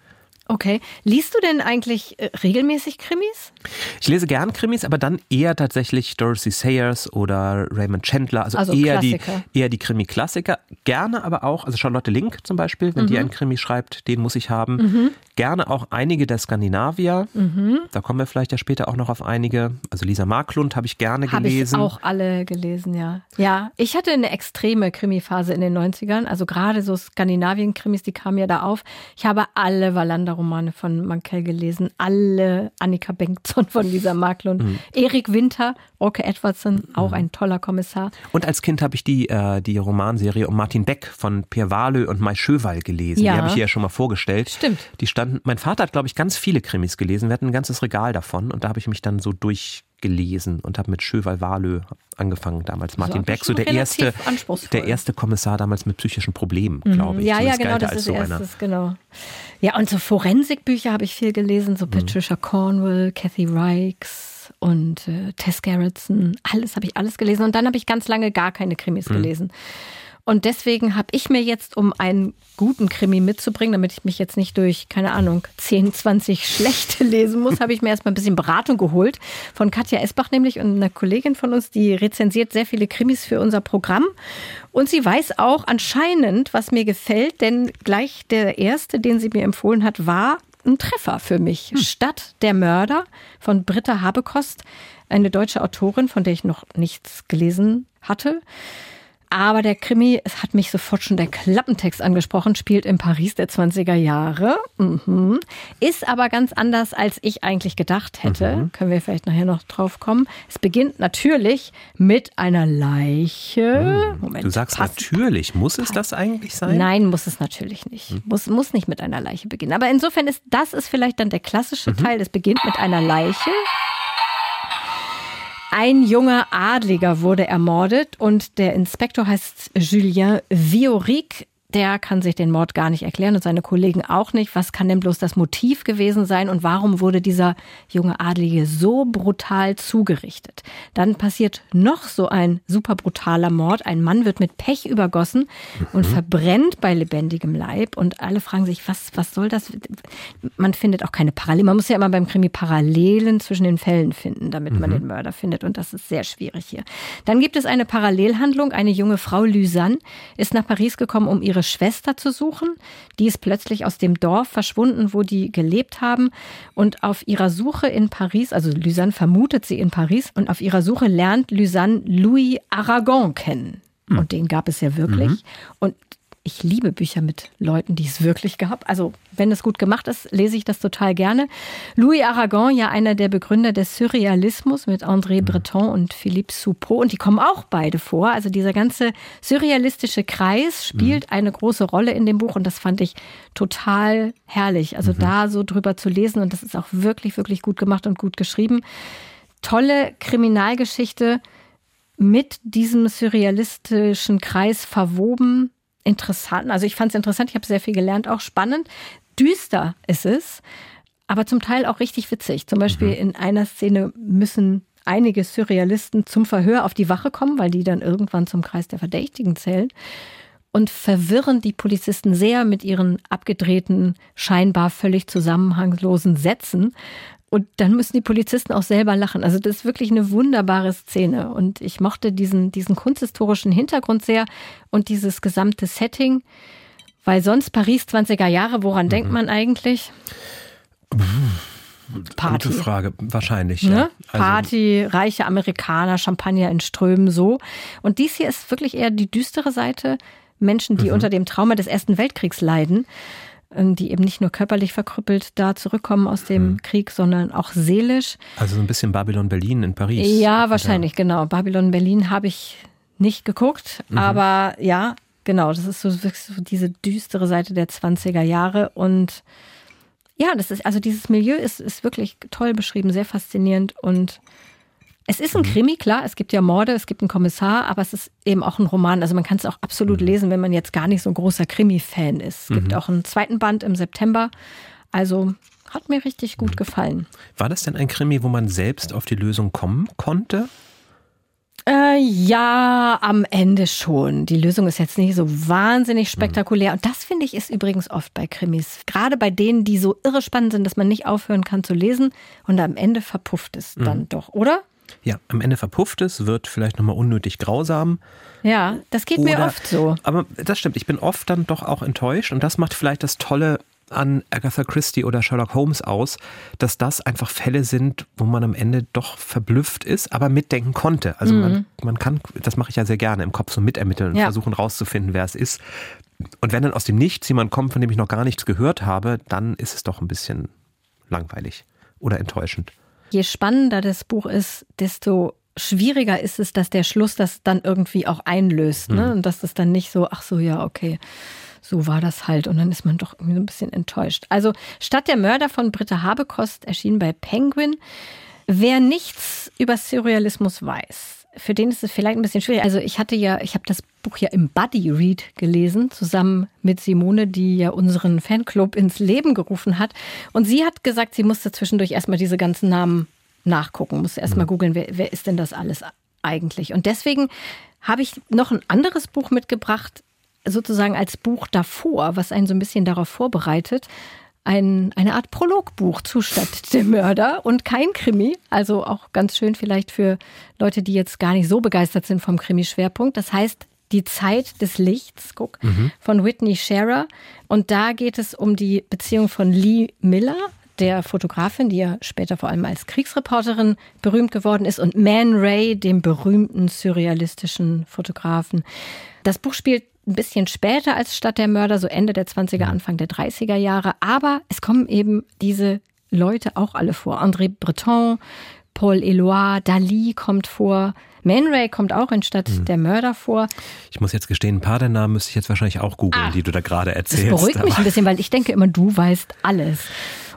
Okay. Liest du denn eigentlich äh, regelmäßig Krimis? Ich lese gern Krimis, aber dann eher tatsächlich Dorothy Sayers oder Raymond Chandler, also, also eher, die, eher die Krimi-Klassiker. Gerne aber auch, also Charlotte Link zum Beispiel, wenn mhm. die einen Krimi schreibt, den muss ich haben. Mhm. Gerne auch einige der Skandinavier. Mhm. Da kommen wir vielleicht ja später auch noch auf einige. Also Lisa Marklund habe ich gerne hab gelesen. Habe ich auch alle gelesen, ja. Ja, ich hatte eine extreme Krimi-Phase in den 90ern. Also gerade so Skandinavien-Krimis, die kamen ja da auf. Ich habe alle Wallander-Romane von Mankell gelesen. Alle Annika Bengtson von Lisa Marklund. Mhm. Erik Winter, Orke Edwardson, auch mhm. ein toller Kommissar. Und als Kind habe ich die, äh, die Romanserie um Martin Beck von Pierre Wahlö und Mai Schöwal gelesen. Ja. Die habe ich hier ja schon mal vorgestellt. Stimmt. Die stand standen, mein Vater hat, glaube ich, ganz viele Krimis gelesen. Wir hatten ein ganzes Regal davon und da habe ich mich dann so durchgelesen und habe mit Schöval Walö angefangen damals. Martin Beck, so der erste, der erste Kommissar damals mit psychischen Problemen, mhm. glaube ich. Ja, ja, genau, das ist so erstes, genau. Ja, und so Forensikbücher habe ich viel gelesen, so mhm. Patricia Cornwell, Kathy Reichs und äh, Tess Gerritsen. Alles habe ich alles gelesen und dann habe ich ganz lange gar keine Krimis mhm. gelesen. Und deswegen habe ich mir jetzt, um einen guten Krimi mitzubringen, damit ich mich jetzt nicht durch, keine Ahnung, 10, 20 schlechte lesen muss, habe ich mir erstmal ein bisschen Beratung geholt. Von Katja Esbach nämlich und einer Kollegin von uns, die rezensiert sehr viele Krimis für unser Programm. Und sie weiß auch anscheinend, was mir gefällt, denn gleich der erste, den sie mir empfohlen hat, war ein Treffer für mich. Hm. Stadt der Mörder von Britta Habekost, eine deutsche Autorin, von der ich noch nichts gelesen hatte. Aber der Krimi, es hat mich sofort schon der Klappentext angesprochen, spielt in Paris der 20er Jahre. Mhm. Ist aber ganz anders, als ich eigentlich gedacht hätte. Mhm. Können wir vielleicht nachher noch drauf kommen. Es beginnt natürlich mit einer Leiche. Mhm. Moment, du sagst passt, natürlich. Muss es das eigentlich sein? Nein, muss es natürlich nicht. Mhm. Muss, muss nicht mit einer Leiche beginnen. Aber insofern ist das ist vielleicht dann der klassische mhm. Teil. Es beginnt mit einer Leiche. Ein junger Adliger wurde ermordet und der Inspektor heißt Julien Vioric der kann sich den Mord gar nicht erklären und seine Kollegen auch nicht. Was kann denn bloß das Motiv gewesen sein und warum wurde dieser junge Adlige so brutal zugerichtet? Dann passiert noch so ein super brutaler Mord. Ein Mann wird mit Pech übergossen und mhm. verbrennt bei lebendigem Leib und alle fragen sich, was, was soll das? Man findet auch keine Parallelen. Man muss ja immer beim Krimi Parallelen zwischen den Fällen finden, damit mhm. man den Mörder findet und das ist sehr schwierig hier. Dann gibt es eine Parallelhandlung. Eine junge Frau, Lysanne, ist nach Paris gekommen, um ihre ihre Schwester zu suchen. Die ist plötzlich aus dem Dorf verschwunden, wo die gelebt haben. Und auf ihrer Suche in Paris, also Lysanne vermutet sie in Paris, und auf ihrer Suche lernt Lysanne Louis Aragon kennen. Hm. Und den gab es ja wirklich. Mhm. Und ich liebe Bücher mit Leuten, die es wirklich gab. Also, wenn es gut gemacht ist, lese ich das total gerne. Louis Aragon, ja einer der Begründer des Surrealismus mit André Breton und Philippe Soupeau. Und die kommen auch beide vor. Also, dieser ganze surrealistische Kreis spielt mhm. eine große Rolle in dem Buch. Und das fand ich total herrlich. Also, mhm. da so drüber zu lesen. Und das ist auch wirklich, wirklich gut gemacht und gut geschrieben. Tolle Kriminalgeschichte mit diesem surrealistischen Kreis verwoben interessant. Also ich fand es interessant, ich habe sehr viel gelernt, auch spannend. Düster ist es, aber zum Teil auch richtig witzig. Zum Beispiel mhm. in einer Szene müssen einige Surrealisten zum Verhör auf die Wache kommen, weil die dann irgendwann zum Kreis der Verdächtigen zählen und verwirren die Polizisten sehr mit ihren abgedrehten, scheinbar völlig zusammenhanglosen Sätzen. Und dann müssen die Polizisten auch selber lachen. Also das ist wirklich eine wunderbare Szene. Und ich mochte diesen, diesen kunsthistorischen Hintergrund sehr und dieses gesamte Setting. Weil sonst Paris 20er Jahre, woran mhm. denkt man eigentlich? Party. Gute Frage, wahrscheinlich. Ne? Ja. Also Party, reiche Amerikaner, Champagner in Strömen, so. Und dies hier ist wirklich eher die düstere Seite. Menschen, die mhm. unter dem Trauma des Ersten Weltkriegs leiden. Ähm, die eben nicht nur körperlich verkrüppelt da zurückkommen aus dem mhm. Krieg, sondern auch seelisch. Also so ein bisschen Babylon Berlin in Paris. Ja, wahrscheinlich, ja. genau. Babylon Berlin habe ich nicht geguckt, mhm. aber ja, genau, das ist so, so diese düstere Seite der 20er Jahre und ja, das ist, also dieses Milieu ist, ist wirklich toll beschrieben, sehr faszinierend und es ist ein mhm. Krimi, klar, es gibt ja Morde, es gibt einen Kommissar, aber es ist eben auch ein Roman. Also man kann es auch absolut mhm. lesen, wenn man jetzt gar nicht so ein großer Krimi-Fan ist. Es gibt mhm. auch einen zweiten Band im September. Also hat mir richtig gut gefallen. War das denn ein Krimi, wo man selbst auf die Lösung kommen konnte? Äh, ja, am Ende schon. Die Lösung ist jetzt nicht so wahnsinnig spektakulär. Und das finde ich ist übrigens oft bei Krimis. Gerade bei denen, die so irre spannend sind, dass man nicht aufhören kann zu lesen. Und am Ende verpufft es dann mhm. doch, oder? Ja, am Ende verpufft es, wird vielleicht nochmal unnötig grausam. Ja, das geht Oder, mir oft so. Aber das stimmt, ich bin oft dann doch auch enttäuscht und das macht vielleicht das Tolle an Agatha Christie oder Sherlock Holmes aus, dass das einfach Fälle sind, wo man am Ende doch verblüfft ist, aber mitdenken konnte. Also mhm. man, man kann, das mache ich ja sehr gerne, im Kopf so mitermitteln und ja. versuchen rauszufinden, wer es ist. Und wenn dann aus dem Nichts jemand kommt, von dem ich noch gar nichts gehört habe, dann ist es doch ein bisschen langweilig oder enttäuschend. Je spannender das Buch ist, desto schwieriger ist es, dass der Schluss das dann irgendwie auch einlöst. Ne? Mhm. Und dass das dann nicht so, ach so, ja, okay so war das halt. Und dann ist man doch irgendwie so ein bisschen enttäuscht. Also Stadt der Mörder von Britta Habekost erschien bei Penguin. Wer nichts über Surrealismus weiß, für den ist es vielleicht ein bisschen schwierig. Also ich hatte ja, ich habe das Buch ja im Buddy Read gelesen, zusammen mit Simone, die ja unseren Fanclub ins Leben gerufen hat. Und sie hat gesagt, sie musste zwischendurch erstmal diese ganzen Namen nachgucken, musste erstmal mhm. googeln, wer, wer ist denn das alles eigentlich? Und deswegen habe ich noch ein anderes Buch mitgebracht, sozusagen als Buch davor, was einen so ein bisschen darauf vorbereitet. Ein, eine Art Prologbuch zu Stadt der Mörder und kein Krimi. Also auch ganz schön vielleicht für Leute, die jetzt gar nicht so begeistert sind vom Krimi-Schwerpunkt. Das heißt, die Zeit des Lichts, guck, mhm. von Whitney Scherer. Und da geht es um die Beziehung von Lee Miller, der Fotografin, die ja später vor allem als Kriegsreporterin berühmt geworden ist, und Man Ray, dem berühmten surrealistischen Fotografen. Das Buch spielt ein bisschen später als Stadt der Mörder, so Ende der 20er, Anfang der 30er Jahre. Aber es kommen eben diese Leute auch alle vor. André Breton, Paul Eloy, Dali kommt vor. Man Ray kommt auch in Stadt hm. der Mörder vor. Ich muss jetzt gestehen, ein paar der Namen müsste ich jetzt wahrscheinlich auch googeln, ah, die du da gerade erzählst. Das beruhigt mich ein bisschen, weil ich denke immer, du weißt alles.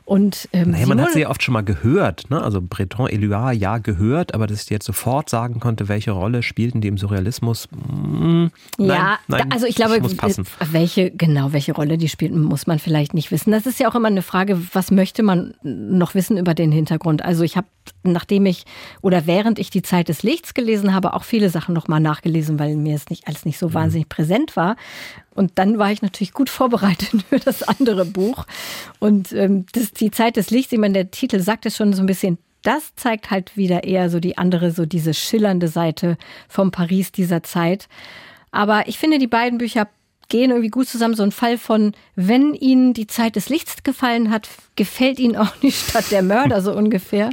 Und, ähm, naja, man hat sie ja oft schon mal gehört. Ne? Also Breton, Eluard, ja, gehört, aber dass ich jetzt sofort sagen konnte, welche Rolle spielten die im Surrealismus. Mh, hm, ja, nein, also ich glaube, passen. welche, genau, welche Rolle die spielten, muss man vielleicht nicht wissen. Das ist ja auch immer eine Frage, was möchte man noch wissen über den Hintergrund? Also ich habe, nachdem ich oder während ich die Zeit des Lichts gelesen habe, auch viele Sachen nochmal nachgelesen, weil mir es nicht alles nicht so mhm. wahnsinnig präsent war. Und dann war ich natürlich gut vorbereitet für das andere Buch. Und ähm, das, die Zeit des Lichts, ich meine, der Titel sagt es schon so ein bisschen, das zeigt halt wieder eher so die andere, so diese schillernde Seite vom Paris dieser Zeit. Aber ich finde, die beiden Bücher gehen irgendwie gut zusammen. So ein Fall von, wenn Ihnen die Zeit des Lichts gefallen hat, gefällt Ihnen auch die Stadt der Mörder so ungefähr.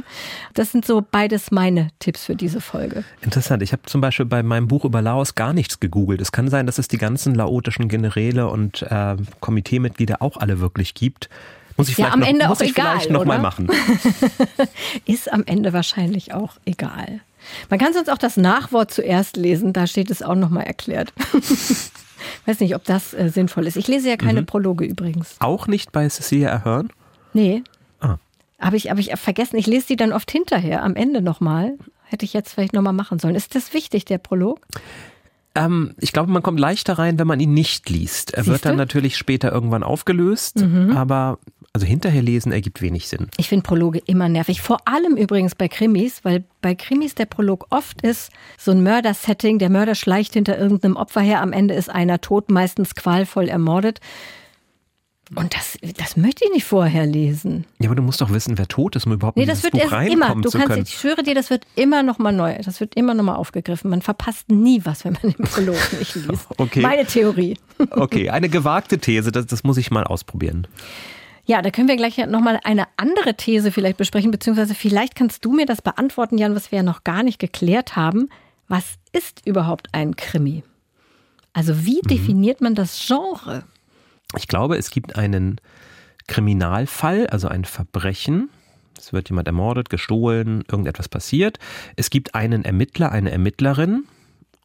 Das sind so beides meine Tipps für diese Folge. Interessant. Ich habe zum Beispiel bei meinem Buch über Laos gar nichts gegoogelt. Es kann sein, dass es die ganzen laotischen Generäle und äh, Komiteemitglieder auch alle wirklich gibt. Muss ich vielleicht ja, am noch, Ende muss auch ich egal, vielleicht noch mal machen. Ist am Ende wahrscheinlich auch egal. Man kann sonst auch das Nachwort zuerst lesen, da steht es auch noch mal erklärt. Weiß nicht, ob das äh, sinnvoll ist. Ich lese ja keine mhm. Prologe übrigens. Auch nicht bei Cecilia Ahern? Nee. Ah. Habe ich, hab ich vergessen. Ich lese die dann oft hinterher, am Ende nochmal. Hätte ich jetzt vielleicht nochmal machen sollen. Ist das wichtig, der Prolog? Ähm, ich glaube, man kommt leichter rein, wenn man ihn nicht liest. Er Siehste? wird dann natürlich später irgendwann aufgelöst, mhm. aber also hinterher lesen ergibt wenig Sinn. Ich finde Prologe immer nervig. Vor allem übrigens bei Krimis, weil bei Krimis der Prolog oft ist so ein Mördersetting. Der Mörder schleicht hinter irgendeinem Opfer her. Am Ende ist einer tot, meistens qualvoll ermordet. Und das, das möchte ich nicht vorher lesen. Ja, aber du musst doch wissen, wer tot ist, um überhaupt nee, das wird Buch immer. Du kannst, können. Ich schwöre dir, das wird immer noch mal neu. Das wird immer noch mal aufgegriffen. Man verpasst nie was, wenn man den Prolog nicht liest. Okay. Meine Theorie. Okay, eine gewagte These. Das, das muss ich mal ausprobieren. Ja, da können wir gleich nochmal eine andere These vielleicht besprechen, beziehungsweise vielleicht kannst du mir das beantworten, Jan, was wir ja noch gar nicht geklärt haben. Was ist überhaupt ein Krimi? Also wie mhm. definiert man das Genre? Ich glaube, es gibt einen Kriminalfall, also ein Verbrechen. Es wird jemand ermordet, gestohlen, irgendetwas passiert. Es gibt einen Ermittler, eine Ermittlerin.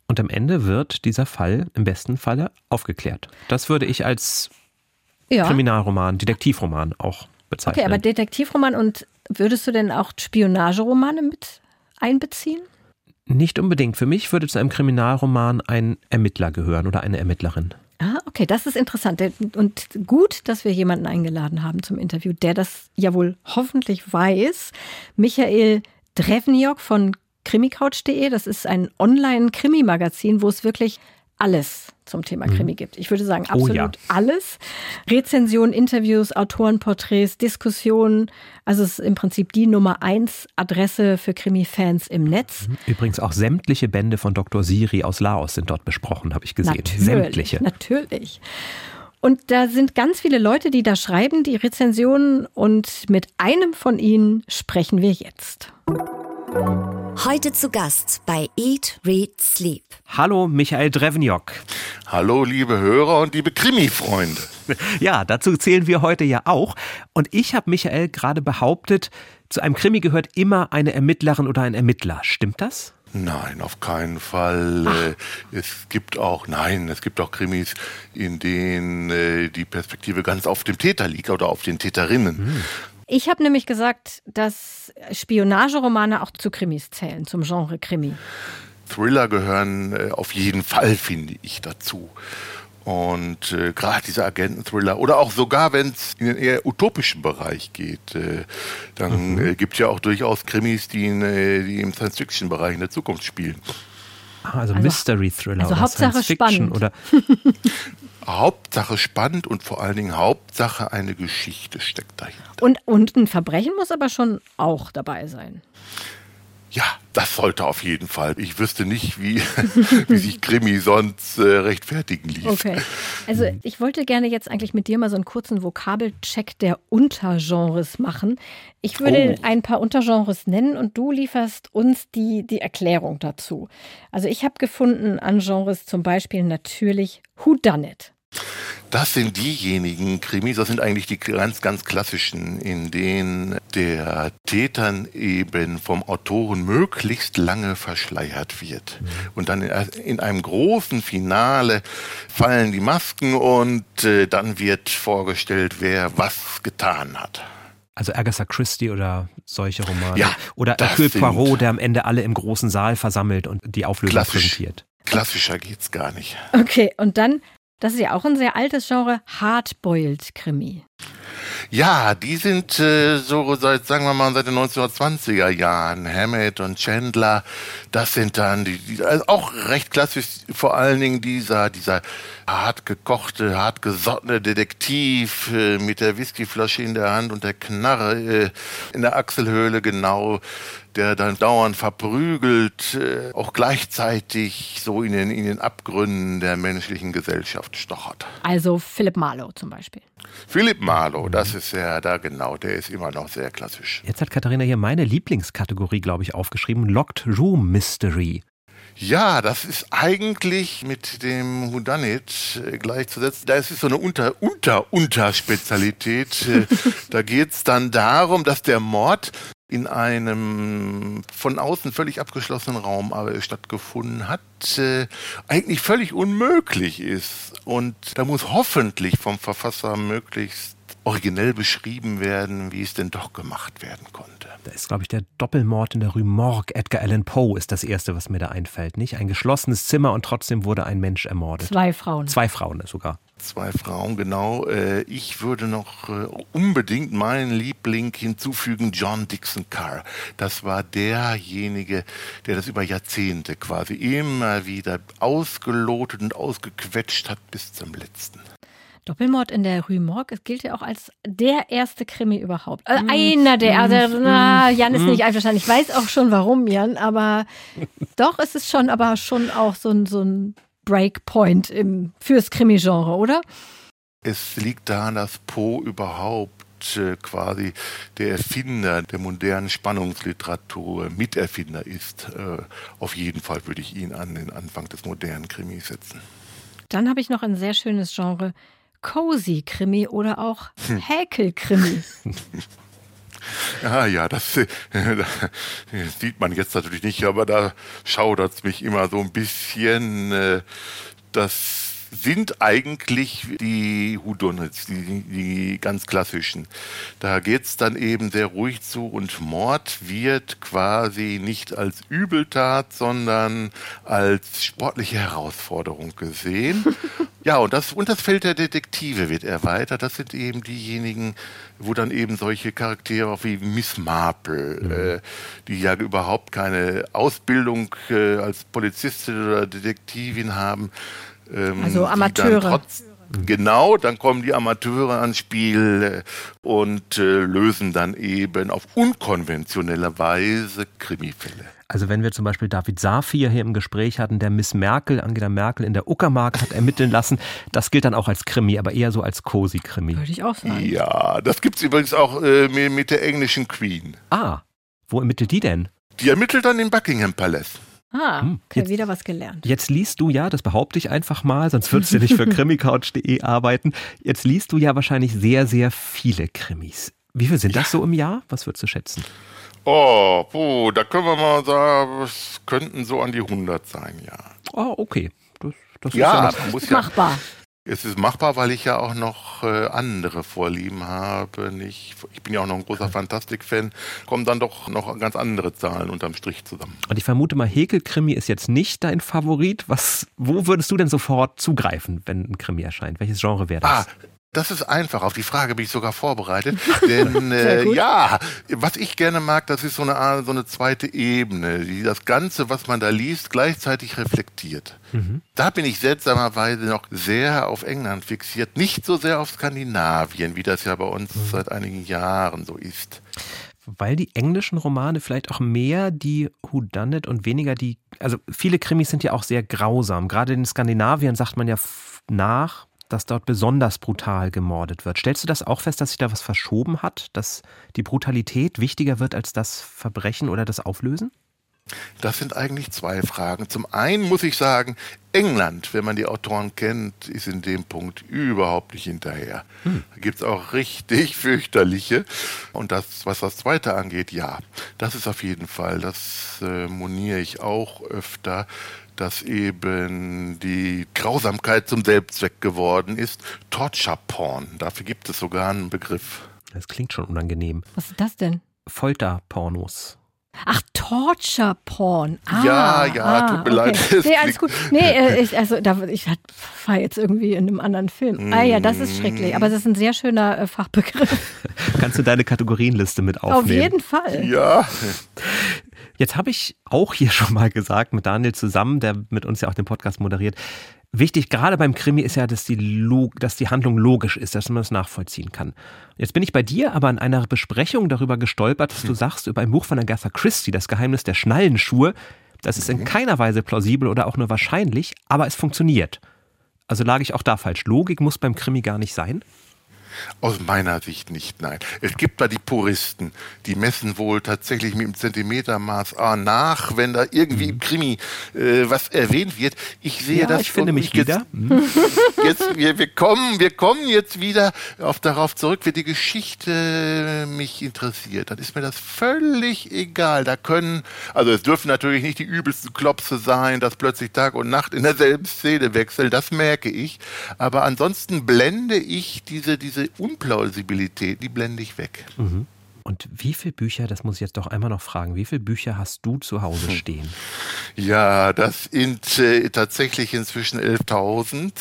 Und am Ende wird dieser Fall im besten Falle aufgeklärt. Das würde ich als ja. Kriminalroman, Detektivroman auch bezeichnen. Okay, aber Detektivroman und würdest du denn auch Spionageromane mit einbeziehen? Nicht unbedingt. Für mich würde zu einem Kriminalroman ein Ermittler gehören oder eine Ermittlerin. Ah, okay, das ist interessant. Und gut, dass wir jemanden eingeladen haben zum Interview, der das ja wohl hoffentlich weiß. Michael Drevniok von krimicouch.de. Das ist ein Online-Krimi-Magazin, wo es wirklich alles zum Thema mhm. Krimi gibt. Ich würde sagen, absolut oh ja. alles. Rezensionen, Interviews, Autorenporträts, Diskussionen. Also es ist im Prinzip die Nummer eins Adresse für Krimi-Fans im Netz. Mhm. Übrigens auch sämtliche Bände von Dr. Siri aus Laos sind dort besprochen, habe ich gesehen. Natürlich, sämtliche. Natürlich. Und da sind ganz viele Leute, die da schreiben, die Rezensionen. Und mit einem von ihnen sprechen wir jetzt. Heute zu Gast bei Eat, Read, Sleep. Hallo, Michael Drevniok. Hallo, liebe Hörer und liebe Krimi-Freunde. Ja, dazu zählen wir heute ja auch. Und ich habe Michael gerade behauptet, zu einem Krimi gehört immer eine Ermittlerin oder ein Ermittler. Stimmt das? Nein, auf keinen Fall. Ach. Äh, es gibt auch, nein, es gibt auch Krimis, in denen äh, die Perspektive ganz auf dem Täter liegt oder auf den Täterinnen. Hm. Ich habe nämlich gesagt, dass Spionageromane auch zu Krimis zählen, zum Genre Krimi. Thriller gehören äh, auf jeden Fall, finde ich, dazu. Und äh, gerade diese Agenten-Thriller oder auch sogar, wenn es in den eher utopischen Bereich geht, äh, dann mhm. äh, gibt es ja auch durchaus Krimis, die, in, äh, die im Science-Fiction-Bereich in der Zukunft spielen. Ah, also, also Mystery-Thriller also oder Hauptsache spannend. Oder Hauptsache spannend und vor allen Dingen Hauptsache eine Geschichte steckt dahinter. Und, und ein Verbrechen muss aber schon auch dabei sein. Ja, das sollte auf jeden Fall. Ich wüsste nicht, wie, wie sich Krimi sonst äh, rechtfertigen ließ. Okay. Also ich wollte gerne jetzt eigentlich mit dir mal so einen kurzen Vokabelcheck der Untergenres machen. Ich würde oh. ein paar Untergenres nennen und du lieferst uns die, die Erklärung dazu. Also ich habe gefunden an Genres zum Beispiel natürlich Who Done It. Das sind diejenigen Krimis, das sind eigentlich die ganz, ganz klassischen, in denen der Tätern eben vom Autoren möglichst lange verschleiert wird. Mhm. Und dann in einem großen Finale fallen die Masken und äh, dann wird vorgestellt, wer was getan hat. Also Agatha Christie oder solche Romane. Ja, oder Hercule Poirot, der am Ende alle im großen Saal versammelt und die Auflösung Klassisch. präsentiert. Klassischer geht's gar nicht. Okay, und dann das ist ja auch ein sehr altes Genre, Hardboiled Krimi. Ja, die sind äh, so seit, sagen wir mal, seit den 1920er Jahren. Hammett und Chandler, das sind dann die, die also auch recht klassisch, vor allen Dingen dieser, dieser hart gekochte, hart gesottene Detektiv äh, mit der Whiskyflasche in der Hand und der Knarre äh, in der Achselhöhle genau der dann dauernd verprügelt, äh, auch gleichzeitig so in den, in den Abgründen der menschlichen Gesellschaft stochert. Also Philip Marlowe zum Beispiel. Philip Marlowe, das ist ja da genau, der ist immer noch sehr klassisch. Jetzt hat Katharina hier meine Lieblingskategorie, glaube ich, aufgeschrieben, Locked Room Mystery. Ja, das ist eigentlich mit dem Whodunit äh, gleichzusetzen. Da ist es so eine Unter, Unter, Unterspezialität. Äh, da geht es dann darum, dass der Mord in einem von außen völlig abgeschlossenen Raum aber stattgefunden hat, äh, eigentlich völlig unmöglich ist. Und da muss hoffentlich vom Verfasser möglichst originell beschrieben werden, wie es denn doch gemacht werden konnte. Da ist, glaube ich, der Doppelmord in der Rue Morgue. Edgar Allan Poe ist das Erste, was mir da einfällt. Nicht? Ein geschlossenes Zimmer und trotzdem wurde ein Mensch ermordet. Zwei Frauen. Zwei Frauen sogar. Zwei Frauen, genau. Äh, ich würde noch äh, unbedingt meinen Liebling hinzufügen, John Dixon Carr. Das war derjenige, der das über Jahrzehnte quasi immer wieder ausgelotet und ausgequetscht hat bis zum letzten. Doppelmord in der Rue Morgue, es gilt ja auch als der erste Krimi überhaupt. Also einer der, also, na, Jan ist nicht einverstanden. Ich weiß auch schon warum, Jan, aber doch ist es schon, aber schon auch so ein, so ein Breakpoint im, fürs Krimi-Genre, oder? Es liegt daran, dass Poe überhaupt äh, quasi der Erfinder der modernen Spannungsliteratur, Miterfinder ist. Äh, auf jeden Fall würde ich ihn an den Anfang des modernen Krimis setzen. Dann habe ich noch ein sehr schönes Genre, Cozy-Krimi oder auch Häkel-Krimi. Ja, ja, das, äh, das, sieht man jetzt natürlich nicht, aber da schaudert es mich immer so ein bisschen. Äh, das sind eigentlich die Whodunits, die, die ganz klassischen. Da geht's dann eben sehr ruhig zu und Mord wird quasi nicht als Übeltat, sondern als sportliche Herausforderung gesehen. ja, und das, und das Feld der Detektive wird erweitert. Das sind eben diejenigen, wo dann eben solche Charaktere wie Miss Marple, mhm. äh, die ja überhaupt keine Ausbildung äh, als Polizistin oder Detektivin haben, ähm, also Amateure. Trotz, genau, dann kommen die Amateure ans Spiel äh, und äh, lösen dann eben auf unkonventionelle Weise Krimifälle. Also wenn wir zum Beispiel David Safir hier im Gespräch hatten, der Miss Merkel, Angela Merkel in der Uckermark hat ermitteln lassen, das gilt dann auch als Krimi, aber eher so als Cosi-Krimi. Würde ich auch sagen. Ja, das gibt es übrigens auch äh, mit der englischen Queen. Ah, wo ermittelt die denn? Die ermittelt dann im Buckingham Palace. Ah, hm, okay, jetzt, wieder was gelernt. Jetzt liest du ja, das behaupte ich einfach mal, sonst würdest du nicht für krimicouch.de arbeiten. Jetzt liest du ja wahrscheinlich sehr, sehr viele Krimis. Wie viel sind ja. das so im Jahr? Was würdest du schätzen? Oh, puh, da können wir mal sagen, es könnten so an die 100 sein, ja. Oh, okay. Das, das ja, ist ja, muss ja machbar. Es ist machbar, weil ich ja auch noch äh, andere Vorlieben habe. Nicht, ich bin ja auch noch ein großer Fantastik-Fan. Kommen dann doch noch ganz andere Zahlen unterm Strich zusammen. Und ich vermute mal, Häkel-Krimi ist jetzt nicht dein Favorit. Was, wo würdest du denn sofort zugreifen, wenn ein Krimi erscheint? Welches Genre wäre das? Ah, das ist einfach. Auf die Frage bin ich sogar vorbereitet. Denn äh, ja, was ich gerne mag, das ist so eine, so eine zweite Ebene, die das Ganze, was man da liest, gleichzeitig reflektiert. Mhm. Da bin ich seltsamerweise noch sehr auf England fixiert, nicht so sehr auf Skandinavien, wie das ja bei uns mhm. seit einigen Jahren so ist. Weil die englischen Romane vielleicht auch mehr die Whodunit und weniger die, also viele Krimis sind ja auch sehr grausam. Gerade in Skandinavien sagt man ja nach, dass dort besonders brutal gemordet wird. Stellst du das auch fest, dass sich da was verschoben hat, dass die Brutalität wichtiger wird als das Verbrechen oder das Auflösen? Das sind eigentlich zwei Fragen. Zum einen muss ich sagen, England, wenn man die Autoren kennt, ist in dem Punkt überhaupt nicht hinterher. Hm. Da gibt es auch richtig fürchterliche. Und das, was das zweite angeht, ja, das ist auf jeden Fall, das äh, moniere ich auch öfter, dass eben die Grausamkeit zum Selbstzweck geworden ist. Torture Porn, dafür gibt es sogar einen Begriff. Das klingt schon unangenehm. Was ist das denn? Folterpornos. Ach, Torture Porn. Ah, ja, ja, ah, tut mir okay. leid. Nee, alles gut. Nee, äh, ich, also da, ich war jetzt irgendwie in einem anderen Film. Mm. Ah ja, das ist schrecklich. Aber das ist ein sehr schöner äh, Fachbegriff. Kannst du deine Kategorienliste mit aufnehmen? Auf jeden Fall. Ja. Jetzt habe ich auch hier schon mal gesagt, mit Daniel zusammen, der mit uns ja auch den Podcast moderiert, wichtig gerade beim Krimi ist ja, dass die, Log dass die Handlung logisch ist, dass man es nachvollziehen kann. Jetzt bin ich bei dir aber in einer Besprechung darüber gestolpert, dass du hm. sagst, über ein Buch von Agatha Christie, Das Geheimnis der Schnallenschuhe, das ist in keiner Weise plausibel oder auch nur wahrscheinlich, aber es funktioniert. Also lag ich auch da falsch. Logik muss beim Krimi gar nicht sein? Aus meiner Sicht nicht, nein. Es gibt da die Puristen, die messen wohl tatsächlich mit dem Zentimetermaß A nach, wenn da irgendwie im mhm. Krimi äh, was erwähnt wird. Ich sehe ja, das. Ich finde mich jetzt, wieder. Mhm. Jetzt, wir, wir, kommen, wir kommen jetzt wieder auf darauf zurück, wie die Geschichte mich interessiert. Dann ist mir das völlig egal. Da können, also es dürfen natürlich nicht die übelsten Klopse sein, dass plötzlich Tag und Nacht in derselben Szene wechseln. Das merke ich. Aber ansonsten blende ich diese, diese diese Unplausibilität, die blende ich weg. Mhm. Und wie viele Bücher, das muss ich jetzt doch einmal noch fragen, wie viele Bücher hast du zu Hause hm. stehen? Ja, das sind äh, tatsächlich inzwischen 11.000.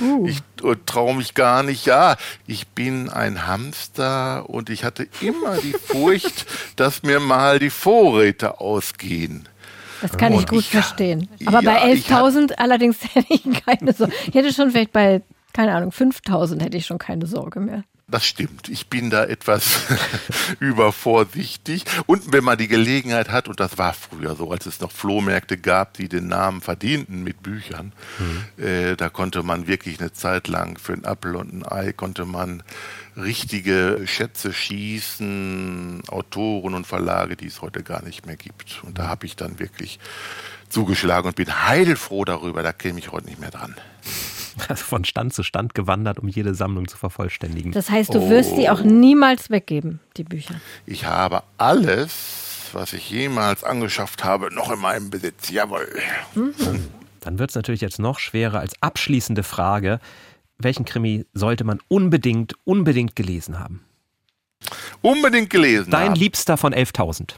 Uh. Ich äh, traue mich gar nicht. Ja, ich bin ein Hamster und ich hatte immer die Furcht, dass mir mal die Vorräte ausgehen. Das kann und ich gut ich, verstehen. Aber ja, bei 11.000 allerdings hätte ich keine so. Ich hätte schon vielleicht bei keine Ahnung, 5000 hätte ich schon keine Sorge mehr. Das stimmt. Ich bin da etwas übervorsichtig. Und wenn man die Gelegenheit hat, und das war früher so, als es noch Flohmärkte gab, die den Namen verdienten mit Büchern, mhm. äh, da konnte man wirklich eine Zeit lang für ein Apfel und ein Ei konnte man richtige Schätze schießen, Autoren und Verlage, die es heute gar nicht mehr gibt. Und da habe ich dann wirklich zugeschlagen und bin heilfroh darüber, da käme ich heute nicht mehr dran. Also von Stand zu Stand gewandert, um jede Sammlung zu vervollständigen. Das heißt, du wirst die auch niemals weggeben, die Bücher. Ich habe alles, was ich jemals angeschafft habe, noch in meinem Besitz. Jawohl. Dann wird es natürlich jetzt noch schwerer als abschließende Frage. Welchen Krimi sollte man unbedingt, unbedingt gelesen haben? Unbedingt gelesen. Dein haben. Liebster von 11.000.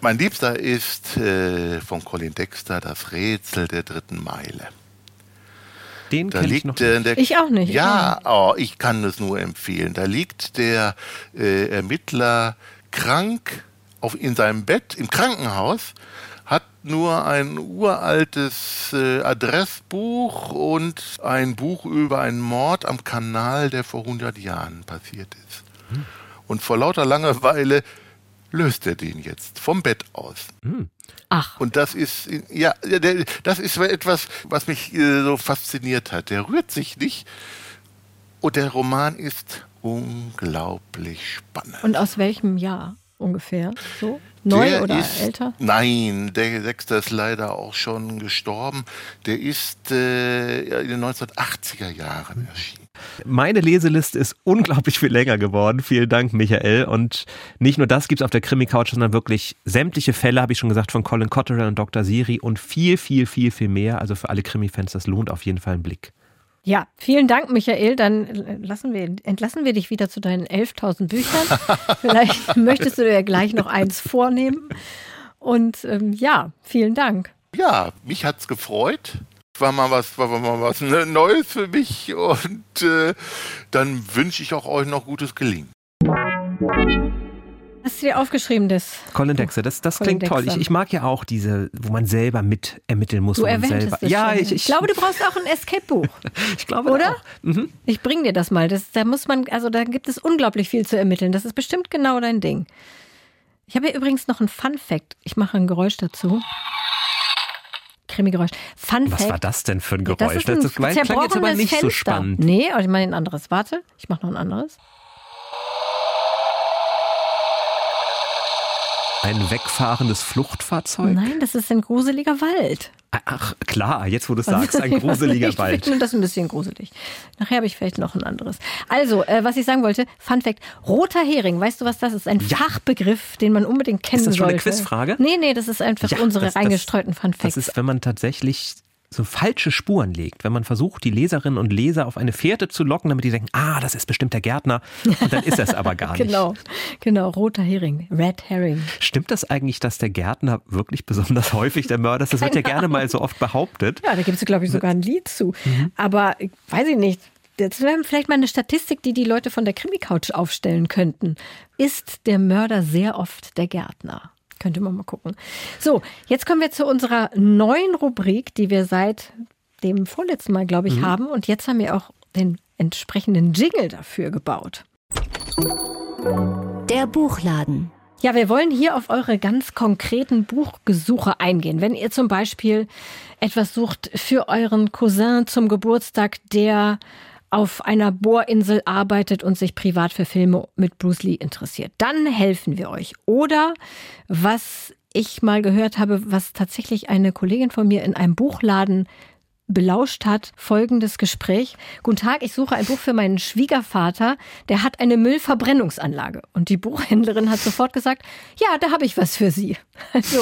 Mein Liebster ist äh, von Colin Dexter das Rätsel der dritten Meile. Den Da kenne ich noch liegt äh, nicht. der, Ich auch nicht. Ja, oh, ich kann es nur empfehlen. Da liegt der äh, Ermittler krank auf, in seinem Bett im Krankenhaus, hat nur ein uraltes äh, Adressbuch und ein Buch über einen Mord am Kanal, der vor 100 Jahren passiert ist. Und vor lauter Langeweile löst er den jetzt vom Bett aus. Ach, Und das ist, ja, das ist etwas, was mich äh, so fasziniert hat. Der rührt sich nicht und der Roman ist unglaublich spannend. und aus welchem Jahr ungefähr? So? Neu Der oder ist, älter? Nein, der Sechster ist leider auch schon gestorben. Der ist äh, in den 1980er Jahren erschienen. Meine Leseliste ist unglaublich viel länger geworden. Vielen Dank, Michael. Und nicht nur das gibt es auf der Krimi-Couch, sondern wirklich sämtliche Fälle, habe ich schon gesagt, von Colin Cotterill und Dr. Siri und viel, viel, viel, viel mehr. Also für alle Krimi-Fans, das lohnt auf jeden Fall einen Blick. Ja, vielen Dank, Michael. Dann lassen wir, entlassen wir dich wieder zu deinen 11.000 Büchern. Vielleicht möchtest du dir ja gleich noch eins vornehmen. Und ähm, ja, vielen Dank. Ja, mich hat's gefreut. War mal was, war mal was ne- Neues für mich und äh, dann wünsche ich auch euch noch gutes Gelingen. Hast du dir aufgeschrieben, das? Colin Dexter, das, das Colin klingt toll. Ich, Dexter. ich mag ja auch diese, wo man selber mit ermitteln muss. Du erwähntest selber, es ja, schon. ich, ich, glaube, du brauchst auch ein Escape-Buch. ich glaube oder? Auch. Mhm. Ich bring dir das mal. Das, da muss man, also da gibt es unglaublich viel zu ermitteln. Das ist bestimmt genau dein Ding. Ich habe hier übrigens noch ein Fun-Fact. Ich mache ein Geräusch dazu. Krimi-Geräusch. Fun-Fact. Was war das denn für ein Das Geräusch? ist ein das klang jetzt aber nicht Fenster. so spannend. Nee, aber ich meine ein anderes. Warte, ich mache noch ein anderes. Ein wegfahrendes Fluchtfahrzeug? Nein, das ist ein gruseliger Wald. Ach, klar, jetzt wo du es sagst, ein gruseliger ich Wald. finde das ein bisschen gruselig. Nachher habe ich vielleicht noch ein anderes. Also, äh, was ich sagen wollte, Fun Fact, roter Hering, weißt du, was das ist? Ein Ja. Fachbegriff, den man unbedingt kennen Ist das schon eine sollte. Quizfrage? Nee, nee, das ist einfach Ja, unsere das- das- reingestreuten Fun Facts. Das ist, wenn man tatsächlich so falsche Spuren legt, wenn man versucht, die Leserinnen und Leser auf eine Fährte zu locken, damit die denken, ah, das ist bestimmt der Gärtner. Und dann ist es aber gar nicht. Genau, genau, roter Hering, Red Herring. Stimmt das eigentlich, dass der Gärtner wirklich besonders häufig der Mörder ist? Das wird ja gerne mal so oft behauptet. Ja, da gibt es, glaube ich, sogar ein Lied zu. Mhm. Aber weiß ich nicht. Das wäre vielleicht mal eine Statistik, die die Leute von der Krimi-Couch aufstellen könnten. Ist der Mörder sehr oft der Gärtner? Könnte man mal gucken. So, jetzt kommen wir zu unserer neuen Rubrik, die wir seit dem vorletzten Mal, glaube ich, Mhm. haben. Und jetzt haben wir auch den entsprechenden Jingle dafür gebaut. Der Buchladen. Ja, wir wollen hier auf eure ganz konkreten Buchgesuche eingehen. Wenn ihr zum Beispiel etwas sucht für euren Cousin zum Geburtstag, der auf einer Bohrinsel arbeitet und sich privat für Filme mit Bruce Lee interessiert, dann helfen wir euch. Oder was ich mal gehört habe, was tatsächlich eine Kollegin von mir in einem Buchladen belauscht hat, folgendes Gespräch. Guten Tag, ich suche ein Buch für meinen Schwiegervater, der hat eine Müllverbrennungsanlage. Und die Buchhändlerin hat sofort gesagt, ja, da habe ich was für Sie. Also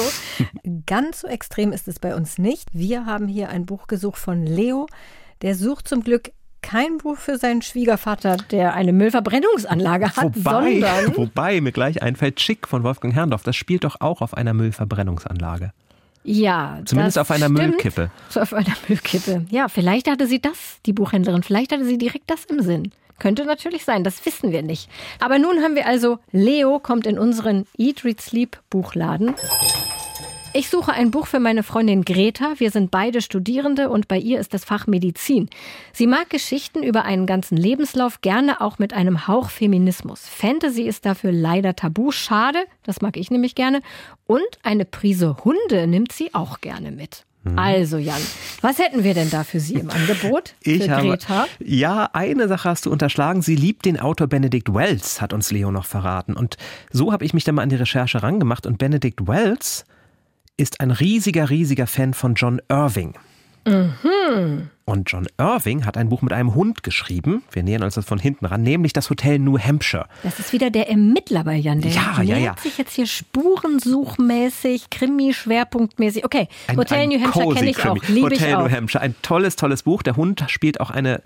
ganz so extrem ist es bei uns nicht. Wir haben hier ein Buch gesucht von Leo. Der sucht zum Glück kein Buch für seinen Schwiegervater, der eine Müllverbrennungsanlage hat, Wobei, sondern wobei mir gleich einfällt, Chick von Wolfgang Herrndorf, das spielt doch auch auf einer Müllverbrennungsanlage. ja, Zumindest auf einer stimmt. Müllkippe. So auf einer Müllkippe. Ja, vielleicht hatte sie das, die Buchhändlerin, vielleicht hatte sie direkt das im Sinn. Könnte natürlich sein, das wissen wir nicht. Aber nun haben wir also, Leo kommt in unseren Eat, Read, Sleep Buchladen. Ich suche ein Buch für meine Freundin Greta. Wir sind beide Studierende und bei ihr ist das Fach Medizin. Sie mag Geschichten über einen ganzen Lebenslauf, gerne auch mit einem Hauch Feminismus. Fantasy ist dafür leider tabu. Schade, das mag ich nämlich gerne. Und eine Prise Hunde nimmt sie auch gerne mit. Also Jan, was hätten wir denn da für Sie im Angebot? Ich für habe, Greta? ja, eine Sache hast du unterschlagen. Sie liebt den Autor Benedict Wells, hat uns Leo noch verraten. Und so habe ich mich dann mal an die Recherche rangemacht. Und Benedict Wells ist ein riesiger, riesiger Fan von John Irving. Mhm. Und John Irving hat ein Buch mit einem Hund geschrieben. Wir nähern uns das von hinten ran, nämlich das Hotel New Hampshire. Das ist wieder der Ermittler bei Jan. Der ja, ja, ja. sich jetzt hier spurensuchmäßig, Krimi-schwerpunktmäßig. Okay, ein, Hotel ein New Hampshire kenne ich auch. Liebe Hotel ich auch. New Hampshire, ein tolles, tolles Buch. Der Hund spielt auch eine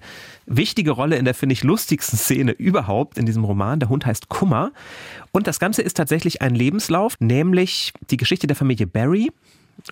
wichtige Rolle in der, finde ich, lustigsten Szene überhaupt in diesem Roman. Der Hund heißt Kummer. Und das Ganze ist tatsächlich ein Lebenslauf, nämlich die Geschichte der Familie Barry.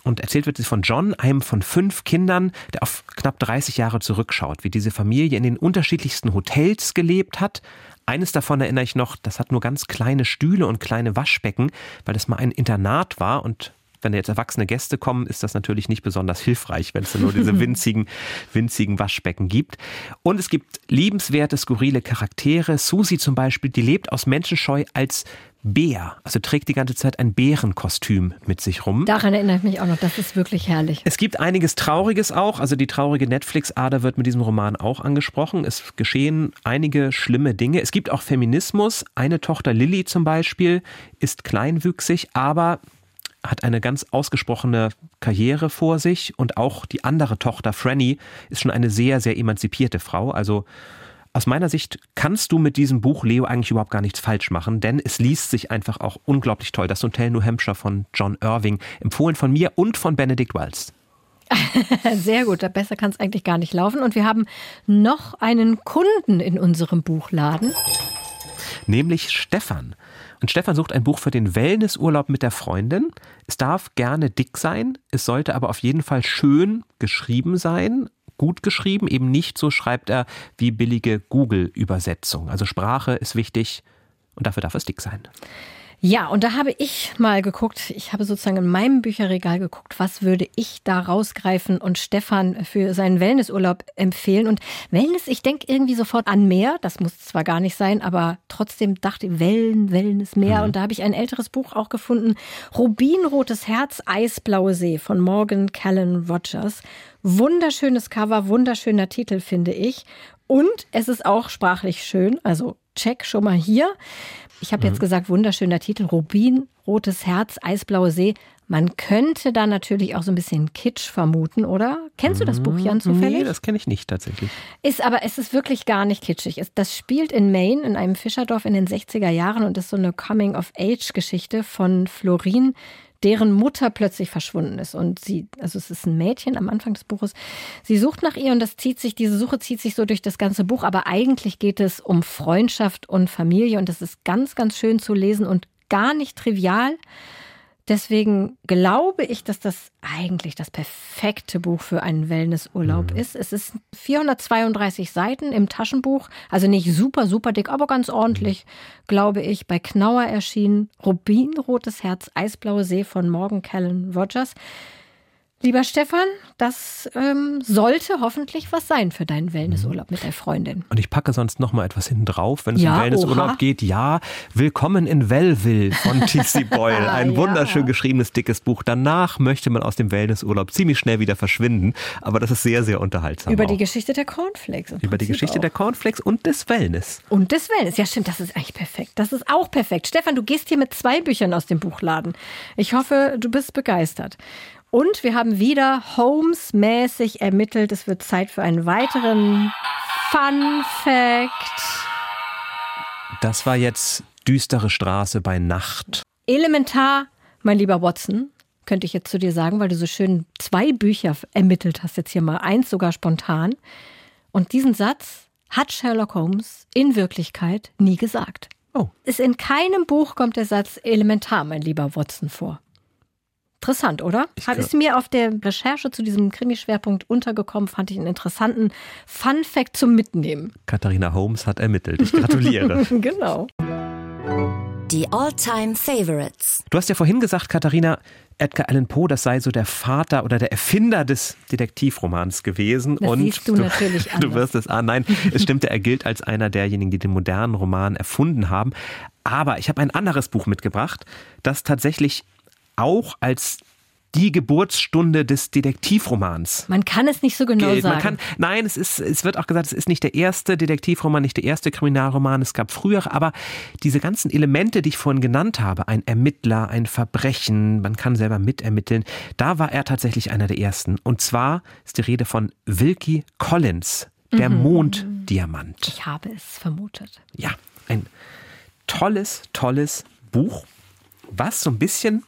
Und erzählt wird sie von John, einem von fünf Kindern, der auf knapp 30 Jahre zurückschaut, wie diese Familie in den unterschiedlichsten Hotels gelebt hat. Eines davon erinnere ich noch, das hat nur ganz kleine Stühle und kleine Waschbecken, weil das mal ein Internat war und wenn jetzt erwachsene Gäste kommen, ist das natürlich nicht besonders hilfreich, wenn es nur diese winzigen, winzigen Waschbecken gibt. Und es gibt liebenswerte, skurrile Charaktere. Susi zum Beispiel, die lebt aus Menschenscheu als Bär, also trägt die ganze Zeit ein Bärenkostüm mit sich rum. Daran erinnere ich mich auch noch, das ist wirklich herrlich. Es gibt einiges Trauriges auch, also die traurige Netflix-Ader wird mit diesem Roman auch angesprochen. Es geschehen einige schlimme Dinge. Es gibt auch Feminismus. Eine Tochter Lilly zum Beispiel ist kleinwüchsig, aber hat eine ganz ausgesprochene Karriere vor sich und auch die andere Tochter Franny ist schon eine sehr, sehr emanzipierte Frau. Also aus meiner Sicht kannst du mit diesem Buch, Leo, eigentlich überhaupt gar nichts falsch machen, denn es liest sich einfach auch unglaublich toll. Das Hotel New Hampshire von John Irving, empfohlen von mir und von Benedict Wells. Sehr gut, besser kann es eigentlich gar nicht laufen. Und wir haben noch einen Kunden in unserem Buchladen. Nämlich Stefan. Und Stefan sucht ein Buch für den Wellnessurlaub mit der Freundin. Es darf gerne dick sein, es sollte aber auf jeden Fall schön geschrieben sein gut geschrieben, eben nicht so schreibt er wie billige Google-Übersetzung. Also Sprache ist wichtig und dafür darf es dick sein. Ja, und da habe ich mal geguckt, ich habe sozusagen in meinem Bücherregal geguckt, was würde ich da rausgreifen und Stefan für seinen Wellnessurlaub empfehlen. Und Wellness, ich denke irgendwie sofort an Meer, das muss zwar gar nicht sein, aber trotzdem dachte ich, Wellen, Wellness, Meer. Mhm. Und da habe ich ein älteres Buch auch gefunden, Rubinrotes Herz, Eisblaue See von Morgan Callan Rogers. Wunderschönes Cover, wunderschöner Titel, finde ich. Und es ist auch sprachlich schön, also check schon mal hier. Ich habe mhm. jetzt gesagt, wunderschöner Titel, Rubin, rotes Herz, eisblaue See. Man könnte da natürlich auch so ein bisschen Kitsch vermuten, oder? Kennst du das Buch, Jan, zufällig? Nee, das kenne ich nicht tatsächlich. Ist aber, es ist wirklich gar nicht kitschig. Das spielt in Maine, in einem Fischerdorf in den 60er Jahren und ist so eine Coming-of-Age-Geschichte von Florin, deren Mutter plötzlich verschwunden ist. Und sie, also es ist ein Mädchen am Anfang des Buches, sie sucht nach ihr und das zieht sich, diese Suche zieht sich so durch das ganze Buch, aber eigentlich geht es um Freundschaft und Familie und das ist ganz, ganz schön zu lesen und gar nicht trivial. Deswegen glaube ich, dass das eigentlich das perfekte Buch für einen Wellnessurlaub mhm. ist. Es ist 432 Seiten im Taschenbuch, also nicht super, super dick, aber ganz ordentlich, mhm. glaube ich, bei Knauer erschienen. Rubinrotes Herz, Eisblaue See von Morgan Callan Rogers. Lieber Stefan, das ähm, sollte hoffentlich was sein für deinen Wellnessurlaub mit der Freundin. Und ich packe sonst noch mal etwas hinten drauf, wenn es ja, um Wellnessurlaub oha. geht. Ja, Willkommen in Wellville von T.C. Boyle. Ein ja. wunderschön geschriebenes, dickes Buch. Danach möchte man aus dem Wellnessurlaub ziemlich schnell wieder verschwinden. Aber das ist sehr, sehr unterhaltsam. Über auch. die Geschichte der Cornflakes. Über die Geschichte auch. der Cornflakes und des Wellness. Und des Wellness. Ja, stimmt. Das ist eigentlich perfekt. Das ist auch perfekt. Stefan, du gehst hier mit zwei Büchern aus dem Buchladen. Ich hoffe, du bist begeistert. Und wir haben wieder Holmes-mäßig ermittelt. Es wird Zeit für einen weiteren Fun Fact. Das war jetzt düstere Straße bei Nacht. Elementar, mein lieber Watson, könnte ich jetzt zu dir sagen, weil du so schön zwei Bücher ermittelt hast, jetzt hier mal eins sogar spontan. Und diesen Satz hat Sherlock Holmes in Wirklichkeit nie gesagt. Oh. Ist in keinem Buch kommt der Satz elementar, mein lieber Watson, vor. Interessant, oder? Ich Hat ist mir auf der Recherche zu diesem Krimischwerpunkt untergekommen, fand ich einen interessanten Fun Fact zum Mitnehmen. Katharina Holmes hat ermittelt. Ich gratuliere. genau. Die All-Time Favorites. Du hast ja vorhin gesagt, Katharina, Edgar Allan Poe, das sei so der Vater oder der Erfinder des Detektivromans gewesen. Das und siehst du, du natürlich anders. Du wirst es an. Nein, es stimmt, er gilt als einer derjenigen, die den modernen Roman erfunden haben. Aber ich habe ein anderes Buch mitgebracht, das tatsächlich auch als die Geburtsstunde des Detektivromans. Man kann es nicht so genau gilt. sagen. Kann, nein, es, ist, es wird auch gesagt, es ist nicht der erste Detektivroman, nicht der erste Kriminalroman. Es gab früher, aber diese ganzen Elemente, die ich vorhin genannt habe, ein Ermittler, ein Verbrechen, man kann selber mitermitteln, da war er tatsächlich einer der ersten. Und zwar ist die Rede von Wilkie Collins, der Mhm. Monddiamant. Ich habe es vermutet. Ja, ein tolles, tolles Buch, was so ein bisschen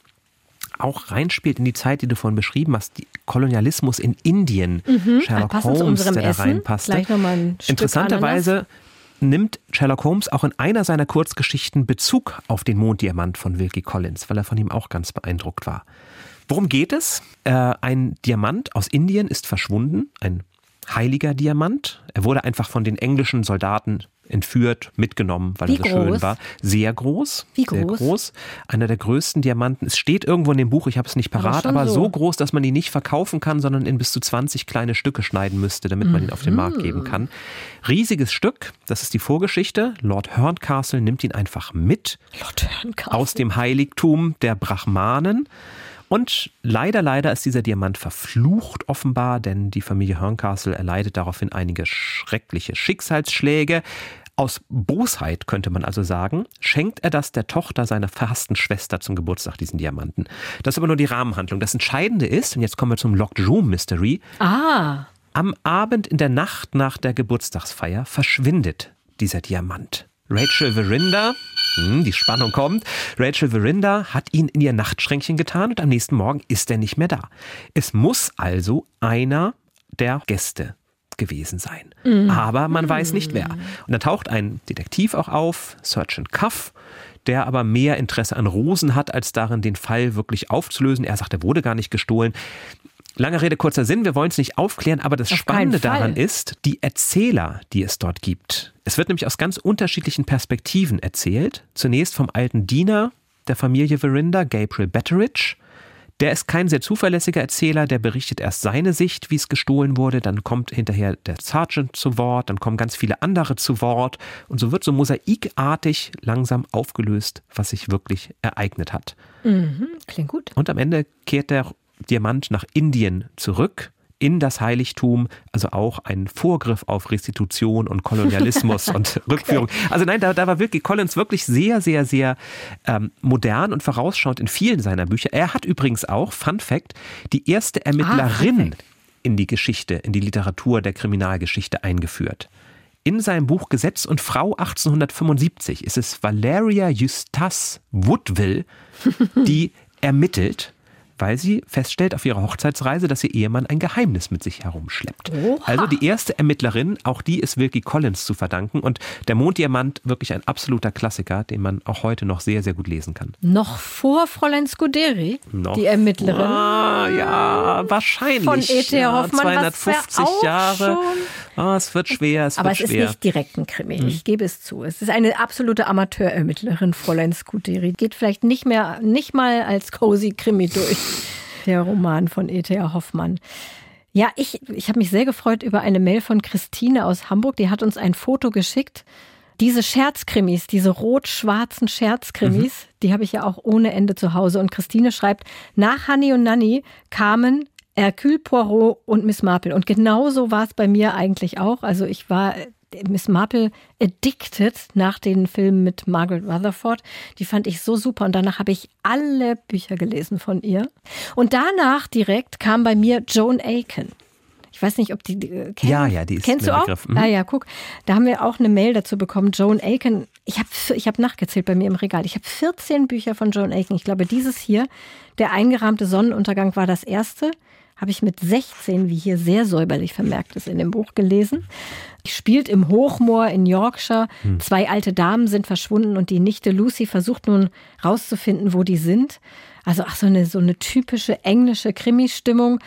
auch reinspielt in die Zeit, die du vorhin beschrieben hast, die Kolonialismus in Indien. Sherlock Mhm. zu Holmes, der da reinpasste. Interessanterweise nimmt Sherlock Holmes auch in einer seiner Kurzgeschichten Bezug auf den Monddiamant von Wilkie Collins, weil er von ihm auch ganz beeindruckt war. Worum geht es? Äh, ein Diamant aus Indien ist verschwunden, ein heiliger Diamant. Er wurde einfach von den englischen Soldaten entführt, mitgenommen, weil Wie er so schön groß? war. Sehr groß. Wie Sehr groß? groß. Einer der größten Diamanten. Es steht irgendwo in dem Buch, ich habe es nicht Aber parat, schon aber, so. so groß, dass man ihn nicht verkaufen kann, sondern in bis zu 20 kleine Stücke schneiden müsste, damit man ihn auf den Markt geben kann. Riesiges Stück, das ist die Vorgeschichte. Lord Horncastle nimmt ihn einfach mit Lord Herrenkaufmann. aus dem Heiligtum der Brahmanen. Und leider, leider ist dieser Diamant verflucht offenbar, denn die Familie Horncastle erleidet daraufhin einige schreckliche Schicksalsschläge. Aus Bosheit könnte man also sagen, schenkt er das der Tochter seiner verhassten Schwester zum Geburtstag, diesen Diamanten. Das ist aber nur die Rahmenhandlung. Das Entscheidende ist, und jetzt kommen wir zum Locked Room Mystery, Ah, am Abend in der Nacht nach der Geburtstagsfeier verschwindet dieser Diamant. Rachel Verinda, hm, die Spannung kommt, Rachel Verinda hat ihn in ihr Nachtschränkchen getan und am nächsten Morgen ist er nicht mehr da. Es muss also einer der Gäste gewesen sein. Aber man weiß nicht wer. Und dann taucht ein Detektiv auch auf, Sergeant Cuff, der aber mehr Interesse an Rosen hat, als darin, den Fall wirklich aufzulösen. Er sagt, er wurde gar nicht gestohlen. Lange Rede, kurzer Sinn, wir wollen es nicht aufklären, aber das Auf Spannende daran ist, die Erzähler, die es dort gibt. Es wird nämlich aus ganz unterschiedlichen Perspektiven erzählt. Zunächst vom alten Diener der Familie Verinda, Gabriel Betteridge. Der ist kein sehr zuverlässiger Erzähler, der berichtet erst seine Sicht, wie es gestohlen wurde, dann kommt hinterher der Sergeant zu Wort, dann kommen ganz viele andere zu Wort und so wird so mosaikartig langsam aufgelöst, was sich wirklich ereignet hat. klingt gut. Und am Ende kehrt der Diamant nach Indien zurück. In das Heiligtum, also auch ein Vorgriff auf Restitution und Kolonialismus und Rückführung. Also nein, da, da war wirklich Collins wirklich sehr, sehr, sehr ähm, modern und vorausschauend in vielen seiner Bücher. Er hat übrigens auch, Fun Fact, die erste Ermittlerin Fun Fact. in die Geschichte, in die Literatur der Kriminalgeschichte eingeführt. In seinem Buch Gesetz und Frau 1875 ist es Valeria Eustace Woodville, die ermittelt, weil sie feststellt auf ihrer Hochzeitsreise, dass ihr Ehemann ein Geheimnis mit sich herumschleppt. Oha. Also die erste Ermittlerin, auch die ist Wilkie Collins zu verdanken und der Monddiamant wirklich ein absoluter Klassiker, den man auch heute noch sehr, sehr gut lesen kann. Noch vor Fräulein Scuderi, Noch die Ermittlerin. Ah, ja, wahrscheinlich. Von E.T. Ja, Hoffmann, was 250 wär auch Jahre. Ah, es wird schwer, es Aber wird es ist schwer. nicht direkt ein Krimi, ich gebe es zu. Es ist eine absolute Amateurermittlerin, Fräulein Scuderi. Geht vielleicht nicht mehr, nicht mal als cozy Krimi durch, der Roman von E.T.A. Hoffmann. Ja, ich, ich habe mich sehr gefreut über eine Mail von Christine aus Hamburg. Die hat uns ein Foto geschickt. Diese Scherzkrimis, diese rot-schwarzen Scherzkrimis, die habe ich ja auch ohne Ende zu Hause. Und Christine schreibt, nach Hanni und Nanni kamen Hercule Poirot und Miss Marple. Und genauso war es bei mir eigentlich auch. Also ich war Miss Marple addicted nach den Filmen mit Margaret Rutherford. Die fand ich so super. Und danach habe ich alle Bücher gelesen von ihr. Und danach direkt kam bei mir Joan Aiken. Ich weiß nicht, ob die äh, kennen. Ja, ja, die ist Kennst du auch? Begriff. Mhm. Ah ja, guck. Da haben wir auch eine Mail dazu bekommen. Joan Aiken. Ich habe ich hab nachgezählt bei mir im Regal. Ich habe 14 Bücher von Joan Aiken. Ich glaube, dieses hier, der eingerahmte Sonnenuntergang, war das erste. Habe ich mit 16, wie hier sehr säuberlich vermerkt ist in dem Buch gelesen. Spielt im Hochmoor in Yorkshire. Hm. Zwei alte Damen sind verschwunden und die Nichte Lucy versucht nun rauszufinden, wo die sind. Also ach so eine so eine typische englische Krimi-Stimmung.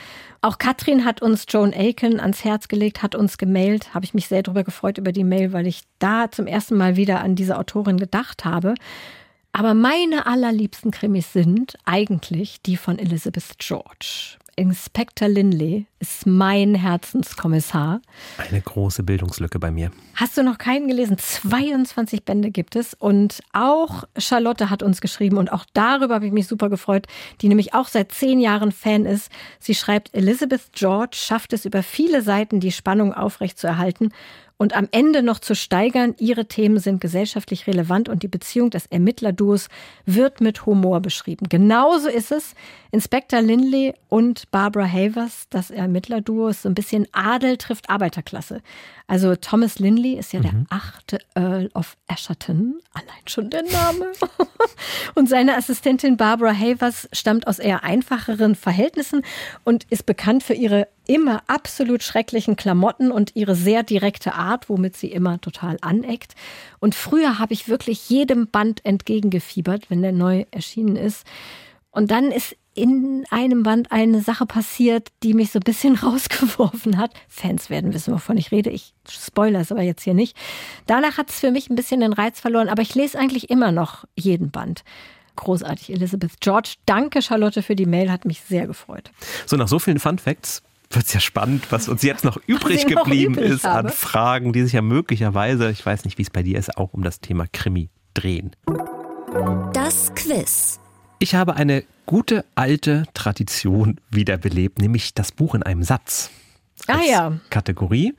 Auch Katrin hat uns Joan Aiken ans Herz gelegt, hat uns gemailt. Habe ich mich sehr darüber gefreut über die Mail, weil ich da zum ersten Mal wieder an diese Autorin gedacht habe. Aber meine allerliebsten Krimis sind eigentlich die von Elizabeth George. Inspector Linley, ist mein Herzenskommissar. Eine große Bildungslücke bei mir. Hast du noch keinen gelesen? 22 Bände gibt es und auch Charlotte hat uns geschrieben und auch darüber habe ich mich super gefreut, die nämlich auch seit zehn Jahren Fan ist. Sie schreibt, Elizabeth George schafft es über viele Seiten, die Spannung aufrechtzuerhalten und am Ende noch zu steigern. Ihre Themen sind gesellschaftlich relevant und die Beziehung des Ermittlerduos wird mit Humor beschrieben. Genauso ist es. Inspektor Lindley und Barbara Havers, das Ermittlerduo, ist so ein bisschen Adel trifft Arbeiterklasse. Also Thomas Lindley ist ja mhm. der achte Earl of Asherton, allein schon der Name. und seine Assistentin Barbara Havers stammt aus eher einfacheren Verhältnissen und ist bekannt für ihre immer absolut schrecklichen Klamotten und ihre sehr direkte Art, womit sie immer total aneckt. Und früher habe ich wirklich jedem Band entgegengefiebert, wenn der neu erschienen ist. Und dann ist in einem Band eine Sache passiert, die mich so ein bisschen rausgeworfen hat. Fans werden wissen, wovon ich rede. Ich spoilere es aber jetzt hier nicht. Danach hat es für mich ein bisschen den Reiz verloren, aber ich lese eigentlich immer noch jeden Band. Großartig, Elizabeth George. Danke, Charlotte, für die Mail. Hat mich sehr gefreut. So, nach so vielen Fun Facts wird es ja spannend, was uns jetzt noch übrig geblieben noch übrig ist habe. an Fragen, die sich ja möglicherweise, ich weiß nicht, wie es bei dir ist, auch um das Thema Krimi drehen. Das Quiz. Ich habe eine gute alte Tradition wiederbelebt, nämlich das Buch in einem Satz. Ah ja. Kategorie.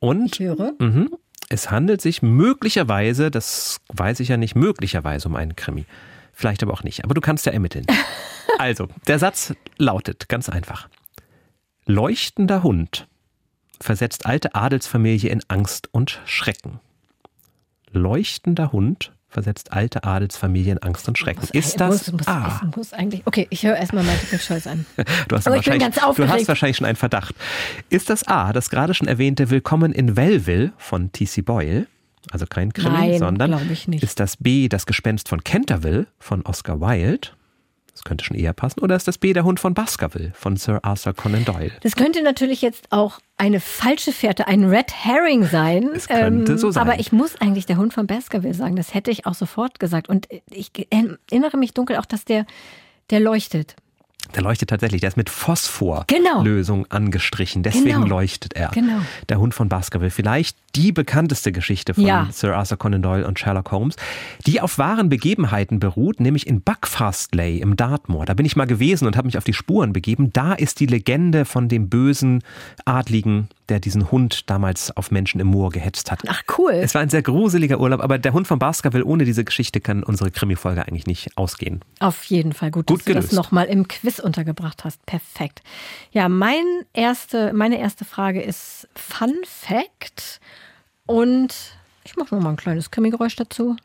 Und. Mh, es handelt sich möglicherweise, das weiß ich ja nicht, möglicherweise um einen Krimi. Vielleicht aber auch nicht. Aber du kannst ja ermitteln. also, der Satz lautet ganz einfach. Leuchtender Hund versetzt alte Adelsfamilie in Angst und Schrecken. Leuchtender Hund versetzt alte Adelsfamilien Angst und Schrecken. Muss, ist das muss, muss, A? Muss eigentlich, okay, ich höre erstmal Multiple Choice an. du, hast wahrscheinlich, du hast wahrscheinlich schon einen Verdacht. Ist das A, das gerade schon erwähnte Willkommen in Wellville von T.C. Boyle? Also kein Krimi, Nein, sondern ist das B, das Gespenst von Canterville von Oscar Wilde? Könnte schon eher passen. Oder ist das B der Hund von Baskerville von Sir Arthur Conan Doyle? Das könnte natürlich jetzt auch eine falsche Fährte, ein Red Herring sein. Es könnte ähm, so sein. Aber ich muss eigentlich der Hund von Baskerville sagen. Das hätte ich auch sofort gesagt. Und ich erinnere mich dunkel auch, dass der, der leuchtet. Der leuchtet tatsächlich. Der ist mit Phosphorlösung genau. angestrichen. Deswegen genau. leuchtet er. Genau. Der Hund von Baskerville. Vielleicht die bekannteste Geschichte von ja. Sir Arthur Conan Doyle und Sherlock Holmes, die auf wahren Begebenheiten beruht, nämlich in Buckfastley im Dartmoor. Da bin ich mal gewesen und habe mich auf die Spuren begeben. Da ist die Legende von dem bösen Adligen, der diesen Hund damals auf Menschen im Moor gehetzt hat. Ach cool. Es war ein sehr gruseliger Urlaub, aber der Hund von Baskerville ohne diese Geschichte kann unsere Krimi-Folge eigentlich nicht ausgehen. Auf jeden Fall gut, gut dass gelöst. du das nochmal im Quiz untergebracht hast. Perfekt. Ja, mein erste, meine erste Frage ist Fun Fact. Und ich mache noch mal ein kleines Krimi-Geräusch dazu.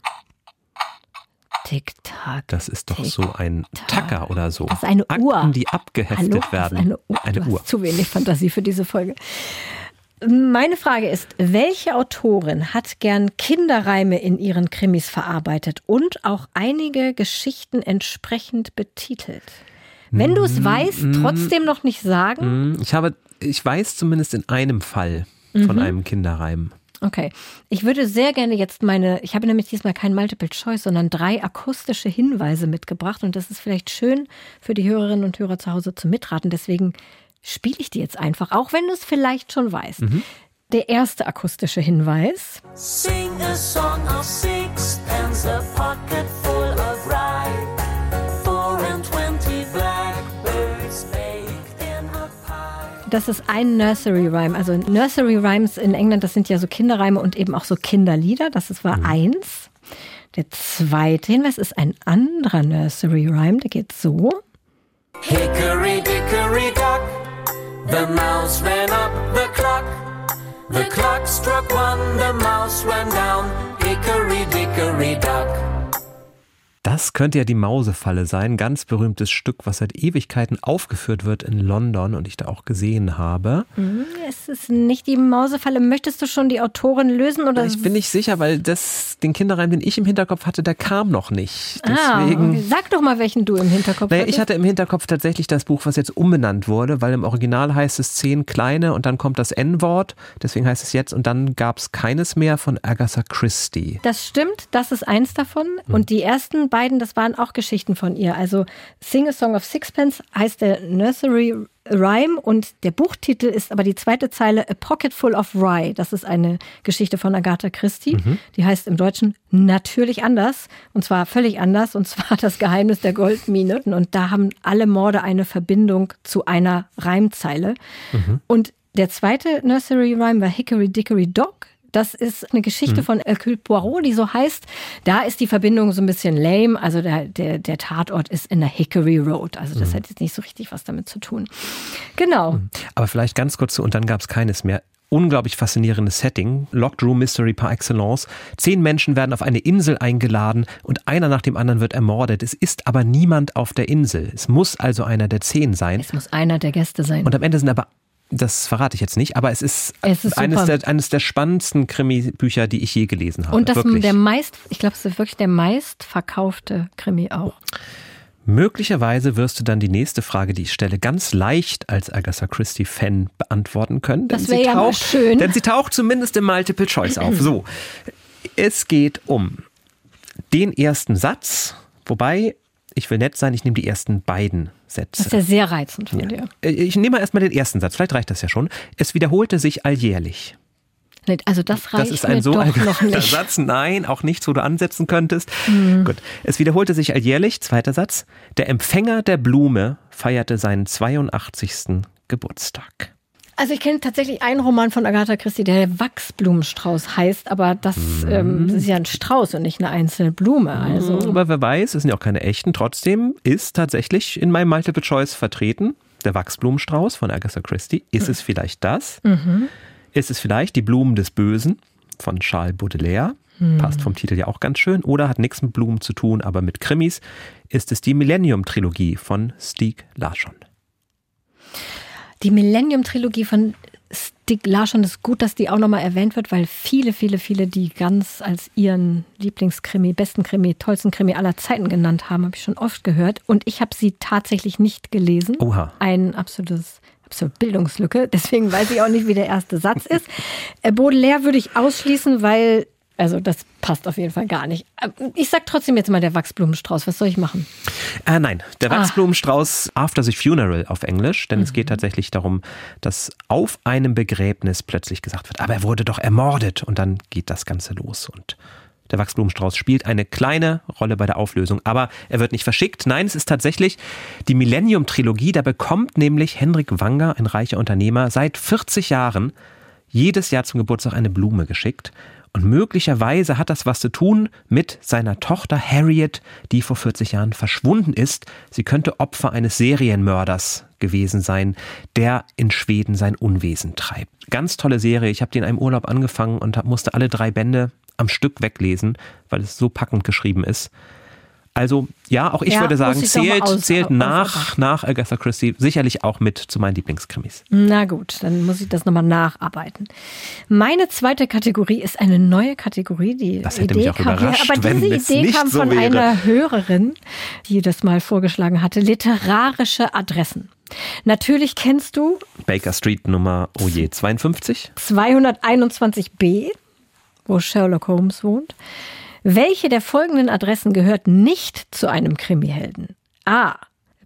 Tick-Tack. Das ist doch so ein Tacker oder so. Das ist eine Uhr. Akten, die abgeheftet Hallo? werden. Eine Uhr. Eine Uhr. Zu wenig Fantasie für diese Folge. Meine Frage ist, welche Autorin hat gern Kinderreime in ihren Krimis verarbeitet und auch einige Geschichten entsprechend betitelt? Wenn du es mm, weißt, mm, trotzdem noch nicht sagen? Mm, ich habe, ich weiß zumindest in einem Fall von mhm. einem Kinderreim. Okay. Ich würde sehr gerne jetzt meine, ich habe nämlich diesmal kein Multiple Choice, sondern drei akustische Hinweise mitgebracht und das ist vielleicht schön für die Hörerinnen und Hörer zu Hause zu mitraten. Deswegen spiele ich die jetzt einfach, auch wenn du es vielleicht schon weißt. Mhm. Der erste akustische Hinweis. Sing a song of sixpence, a pocket full Das ist ein Nursery Rhyme. Also Nursery Rhymes in England, das sind ja so Kinderreime und eben auch so Kinderlieder. Das ist, war mhm. eins. Der zweite Hinweis ist ein anderer Nursery Rhyme, der geht so. Hickory dickory dock, the mouse ran up the clock. The clock struck one, the mouse ran down. Hickory dickory dock. Das könnte ja die Mausefalle sein, ganz berühmtes Stück, was seit Ewigkeiten aufgeführt wird in London und ich da auch gesehen habe. Mhm, es ist nicht die Mausefalle. Möchtest du schon die Autorin lösen oder? Ich bin nicht sicher, weil das den Kinderreim, den ich im Hinterkopf hatte, der kam noch nicht. Ah, Deswegen, ah, okay. Sag doch mal, welchen du im Hinterkopf naja, hattest. Ich hatte im Hinterkopf tatsächlich das Buch, was jetzt umbenannt wurde, weil im Original heißt es zehn kleine und dann kommt das N-Wort. Deswegen heißt es jetzt und dann gab es keines mehr von Agatha Christie. Das stimmt, das ist eins davon. Und die ersten anderen beiden, das waren auch Geschichten von ihr. Also Sing a Song of Sixpence heißt der Nursery Rhyme und der Buchtitel ist aber die zweite Zeile A Pocket Full of Rye. Das ist eine Geschichte von Agatha Christie. Mhm. Die heißt im Deutschen natürlich anders und zwar völlig anders und zwar das Geheimnis der Goldmine. Und da haben alle Morde eine Verbindung zu einer Reimzeile. Mhm. Und der zweite Nursery Rhyme war Hickory Dickory Dock. Das ist eine Geschichte mhm. von Hercule Poirot, die so heißt. Da ist die Verbindung so ein bisschen lame. Also der, der, der Tatort ist in der Hickory Road. Also das mhm. hat jetzt nicht so richtig was damit zu tun. Genau. Mhm. Aber vielleicht ganz kurz zu, und dann gab es keines mehr unglaublich faszinierendes Setting. Locked Room Mystery par excellence. Zehn Menschen werden auf eine Insel eingeladen und einer nach dem anderen wird ermordet. Es ist aber niemand auf der Insel. Es muss also einer der zehn sein. Es muss einer der Gäste sein. Und am Ende sind aber das verrate ich jetzt nicht, aber es ist, es ist eines, der, eines der spannendsten Krimi-Bücher, die ich je gelesen habe. Und das wirklich. der meist, ich glaube, es ist wirklich der meistverkaufte Krimi auch. Möglicherweise wirst du dann die nächste Frage, die ich stelle, ganz leicht als Agatha Christie-Fan beantworten können. Das wäre ja taucht, schön. Denn sie taucht zumindest im Multiple Choice auf. So, es geht um den ersten Satz, wobei ich will nett sein, ich nehme die ersten beiden Sätze. Das ist ja sehr reizend von ja. dir. Äh, ich nehme mal erstmal den ersten Satz, vielleicht reicht das ja schon. Es wiederholte sich alljährlich. Also das reicht das ist ein so doch noch nicht. Satz, nein, auch nichts, wo du ansetzen könntest. Mhm. Gut. Es wiederholte sich alljährlich, zweiter Satz. Der Empfänger der Blume feierte seinen 82. Geburtstag. Also ich kenne tatsächlich einen Roman von Agatha Christie, der Wachsblumenstrauß heißt, aber das, mhm. ähm, das ist ja ein Strauß und nicht eine einzelne Blume. Also. Mhm, aber wer weiß, es sind ja auch keine echten. Trotzdem ist tatsächlich in meinem Multiple Choice vertreten der Wachsblumenstrauß von Agatha Christie. Ist mhm. es vielleicht das? Mhm. Ist es vielleicht die Blumen des Bösen von Charles Baudelaire? Mhm. Passt vom Titel ja auch ganz schön. Oder hat nichts mit Blumen zu tun, aber mit Krimis. Ist es die Millennium-Trilogie von Stieg Larsson? Die Millennium-Trilogie von Stieg Larsson ist gut, dass die auch nochmal erwähnt wird, weil viele, viele, viele die ganz als ihren Lieblingskrimi, besten Krimi, tollsten Krimi aller Zeiten genannt haben, habe ich schon oft gehört. Und ich habe sie tatsächlich nicht gelesen. Oha. Ein absolutes absolute Bildungslücke. Deswegen weiß ich auch nicht, wie der erste Satz ist. Äh, Baudelaire würde ich ausschließen, weil also das passt auf jeden Fall gar nicht. Ich sag trotzdem jetzt mal der Wachsblumenstrauß. Was soll ich machen? Äh, nein, der ah. Wachsblumenstrauß After the Funeral auf Englisch, denn mhm. es geht tatsächlich darum, dass auf einem Begräbnis plötzlich gesagt wird, aber er wurde doch ermordet und dann geht das Ganze los und der Wachsblumenstrauß spielt eine kleine Rolle bei der Auflösung, aber er wird nicht verschickt. Nein, es ist tatsächlich die Millennium-Trilogie. Da bekommt nämlich Hendrik Wanger, ein reicher Unternehmer, seit 40 Jahren jedes Jahr zum Geburtstag eine Blume geschickt. Und möglicherweise hat das was zu tun mit seiner Tochter Harriet, die vor 40 Jahren verschwunden ist. Sie könnte Opfer eines Serienmörders gewesen sein, der in Schweden sein Unwesen treibt. Ganz tolle Serie. Ich habe die in einem Urlaub angefangen und musste alle drei Bände am Stück weglesen, weil es so packend geschrieben ist. Also ja, auch ich ja, würde sagen, zählt, aus, zählt nach, nach Agatha Christie sicherlich auch mit zu meinen Lieblingskrimis. Na gut, dann muss ich das nochmal nacharbeiten. Meine zweite Kategorie ist eine neue Kategorie. Die das hätte Idee mich auch kam, überrascht, aber diese Idee kam so von wäre. einer Hörerin, die das mal vorgeschlagen hatte. Literarische Adressen. Natürlich kennst du Baker Street Nummer oh je 52 221b, wo Sherlock Holmes wohnt. Welche der folgenden Adressen gehört nicht zu einem Krimihelden? A.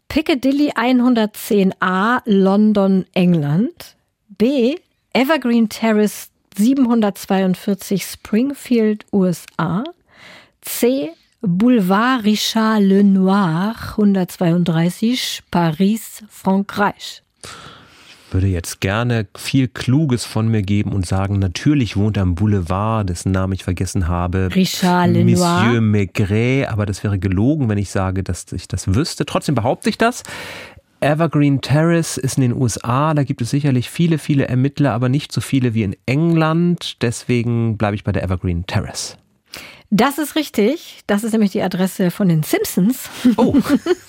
Piccadilly 110a, London, England. B. Evergreen Terrace 742 Springfield, USA. C. Boulevard Richard Lenoir 132 Paris, Frankreich würde jetzt gerne viel Kluges von mir geben und sagen, natürlich wohnt er am Boulevard, dessen Namen ich vergessen habe. Richard Lenoir. Monsieur Maigret, aber das wäre gelogen, wenn ich sage, dass ich das wüsste. Trotzdem behaupte ich das. Evergreen Terrace ist in den USA, da gibt es sicherlich viele, viele Ermittler, aber nicht so viele wie in England. Deswegen bleibe ich bei der Evergreen Terrace. Das ist richtig. Das ist nämlich die Adresse von den Simpsons. Oh.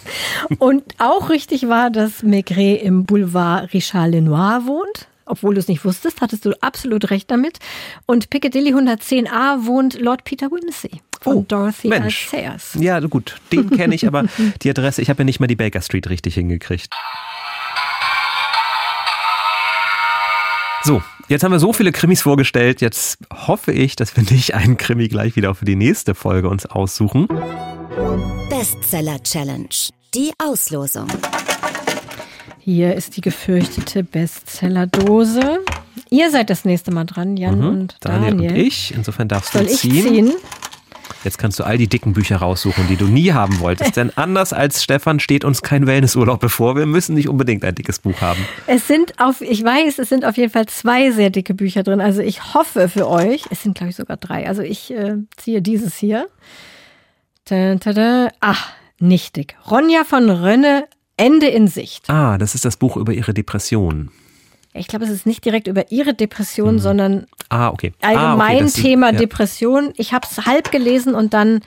Und auch richtig war, dass Maigret im Boulevard Richard Lenoir wohnt. Obwohl du es nicht wusstest, hattest du absolut recht damit. Und Piccadilly 110a wohnt Lord Peter Wimsey von oh, Dorothy Mensch. Sayers. Ja, gut, den kenne ich, aber die Adresse, ich habe ja nicht mal die Baker Street richtig hingekriegt. So, Jetzt haben wir so viele Krimis vorgestellt. Jetzt hoffe ich, dass wir nicht einen Krimi gleich wieder für die nächste Folge uns aussuchen. Bestseller Challenge. Die Auslosung. Hier ist die gefürchtete Bestseller-Dose. Ihr seid das nächste Mal dran, Jan Mhm. und Daniel, Daniel. und ich. Insofern darfst Soll du ich ziehen. Jetzt kannst du all die dicken Bücher raussuchen, die du nie haben wolltest. Denn anders als Stefan steht uns kein Wellnessurlaub bevor. Wir müssen nicht unbedingt ein dickes Buch haben. Es sind auf, ich weiß, es sind auf jeden Fall zwei sehr dicke Bücher drin. Also ich hoffe für euch, es sind glaube ich sogar drei. Also ich äh, ziehe dieses hier. Da, da, da. Ach, nicht dick. Ronja von Rönne, Ende in Sicht. Ah, das ist das Buch über ihre Depression. Ich glaube, es ist nicht direkt über ihre Depression, sondern Ah, okay. allgemein ah, okay, Thema ja. Depression. Ich habe es halb gelesen und dann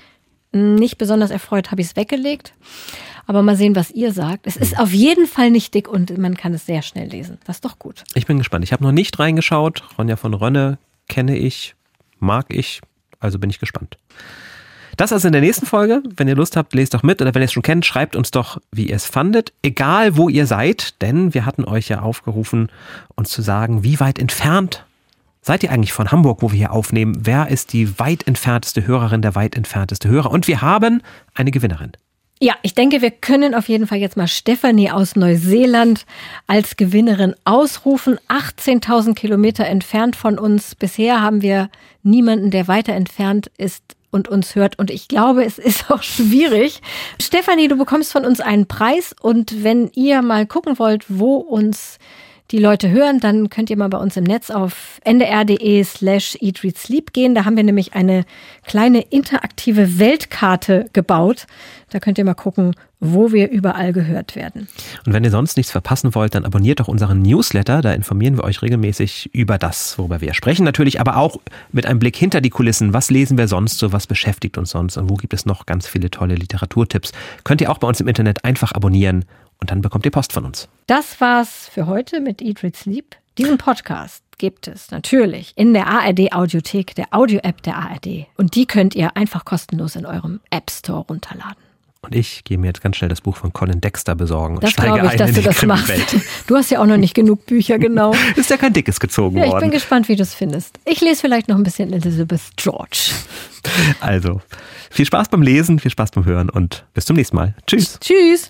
mh, nicht besonders erfreut habe ich es weggelegt. Aber mal sehen, was ihr sagt. Es Mhm. ist auf jeden Fall nicht dick und man kann es sehr schnell lesen. Das ist doch gut. Ich bin gespannt. Ich habe noch nicht reingeschaut. Ronja von Rönne kenne ich, mag ich, also bin ich gespannt. Das also in der nächsten Folge. Wenn ihr Lust habt, lest doch mit oder wenn ihr es schon kennt, schreibt uns doch, wie ihr es fandet. Egal, wo ihr seid, denn wir hatten euch ja aufgerufen, uns zu sagen, wie weit entfernt seid ihr eigentlich von Hamburg, wo wir hier aufnehmen? Wer ist die weit entfernteste Hörerin, der weit entfernteste Hörer? Und wir haben eine Gewinnerin. Ja, ich denke, wir können auf jeden Fall jetzt mal Stefanie aus Neuseeland als Gewinnerin ausrufen. 18.000 Kilometer entfernt von uns. Bisher haben wir niemanden, der weiter entfernt ist und uns hört. Und ich glaube, es ist auch schwierig. Stefanie, du bekommst von uns einen Preis. Und wenn ihr mal gucken wollt, wo uns die Leute hören, dann könnt ihr mal bei uns im Netz auf ndr.de slash eat, gehen. Da haben wir nämlich eine kleine interaktive Weltkarte gebaut. Da könnt ihr mal gucken, wo wir überall gehört werden. Und wenn ihr sonst nichts verpassen wollt, dann abonniert doch unseren Newsletter. Da informieren wir euch regelmäßig über das, worüber wir sprechen. Natürlich aber auch mit einem Blick hinter die Kulissen. Was lesen wir sonst so? Was beschäftigt uns sonst? Und wo gibt es noch ganz viele tolle Literaturtipps? Könnt ihr auch bei uns im Internet einfach abonnieren und dann bekommt ihr Post von uns. Das war's für heute mit Eat, Read, Sleep. Diesen Podcast gibt es natürlich in der ARD Audiothek, der Audio-App der ARD. Und die könnt ihr einfach kostenlos in eurem App Store runterladen. Und ich gehe mir jetzt ganz schnell das Buch von Colin Dexter besorgen und Das steige glaube ich, ein dass in du die das machst. Du hast ja auch noch nicht genug Bücher, genau. Ist ja kein dickes gezogen Ja, ich bin worden. gespannt, wie du es findest. Ich lese vielleicht noch ein bisschen Elizabeth George. Also, viel Spaß beim Lesen, viel Spaß beim Hören und bis zum nächsten Mal. Tschüss. Tschüss.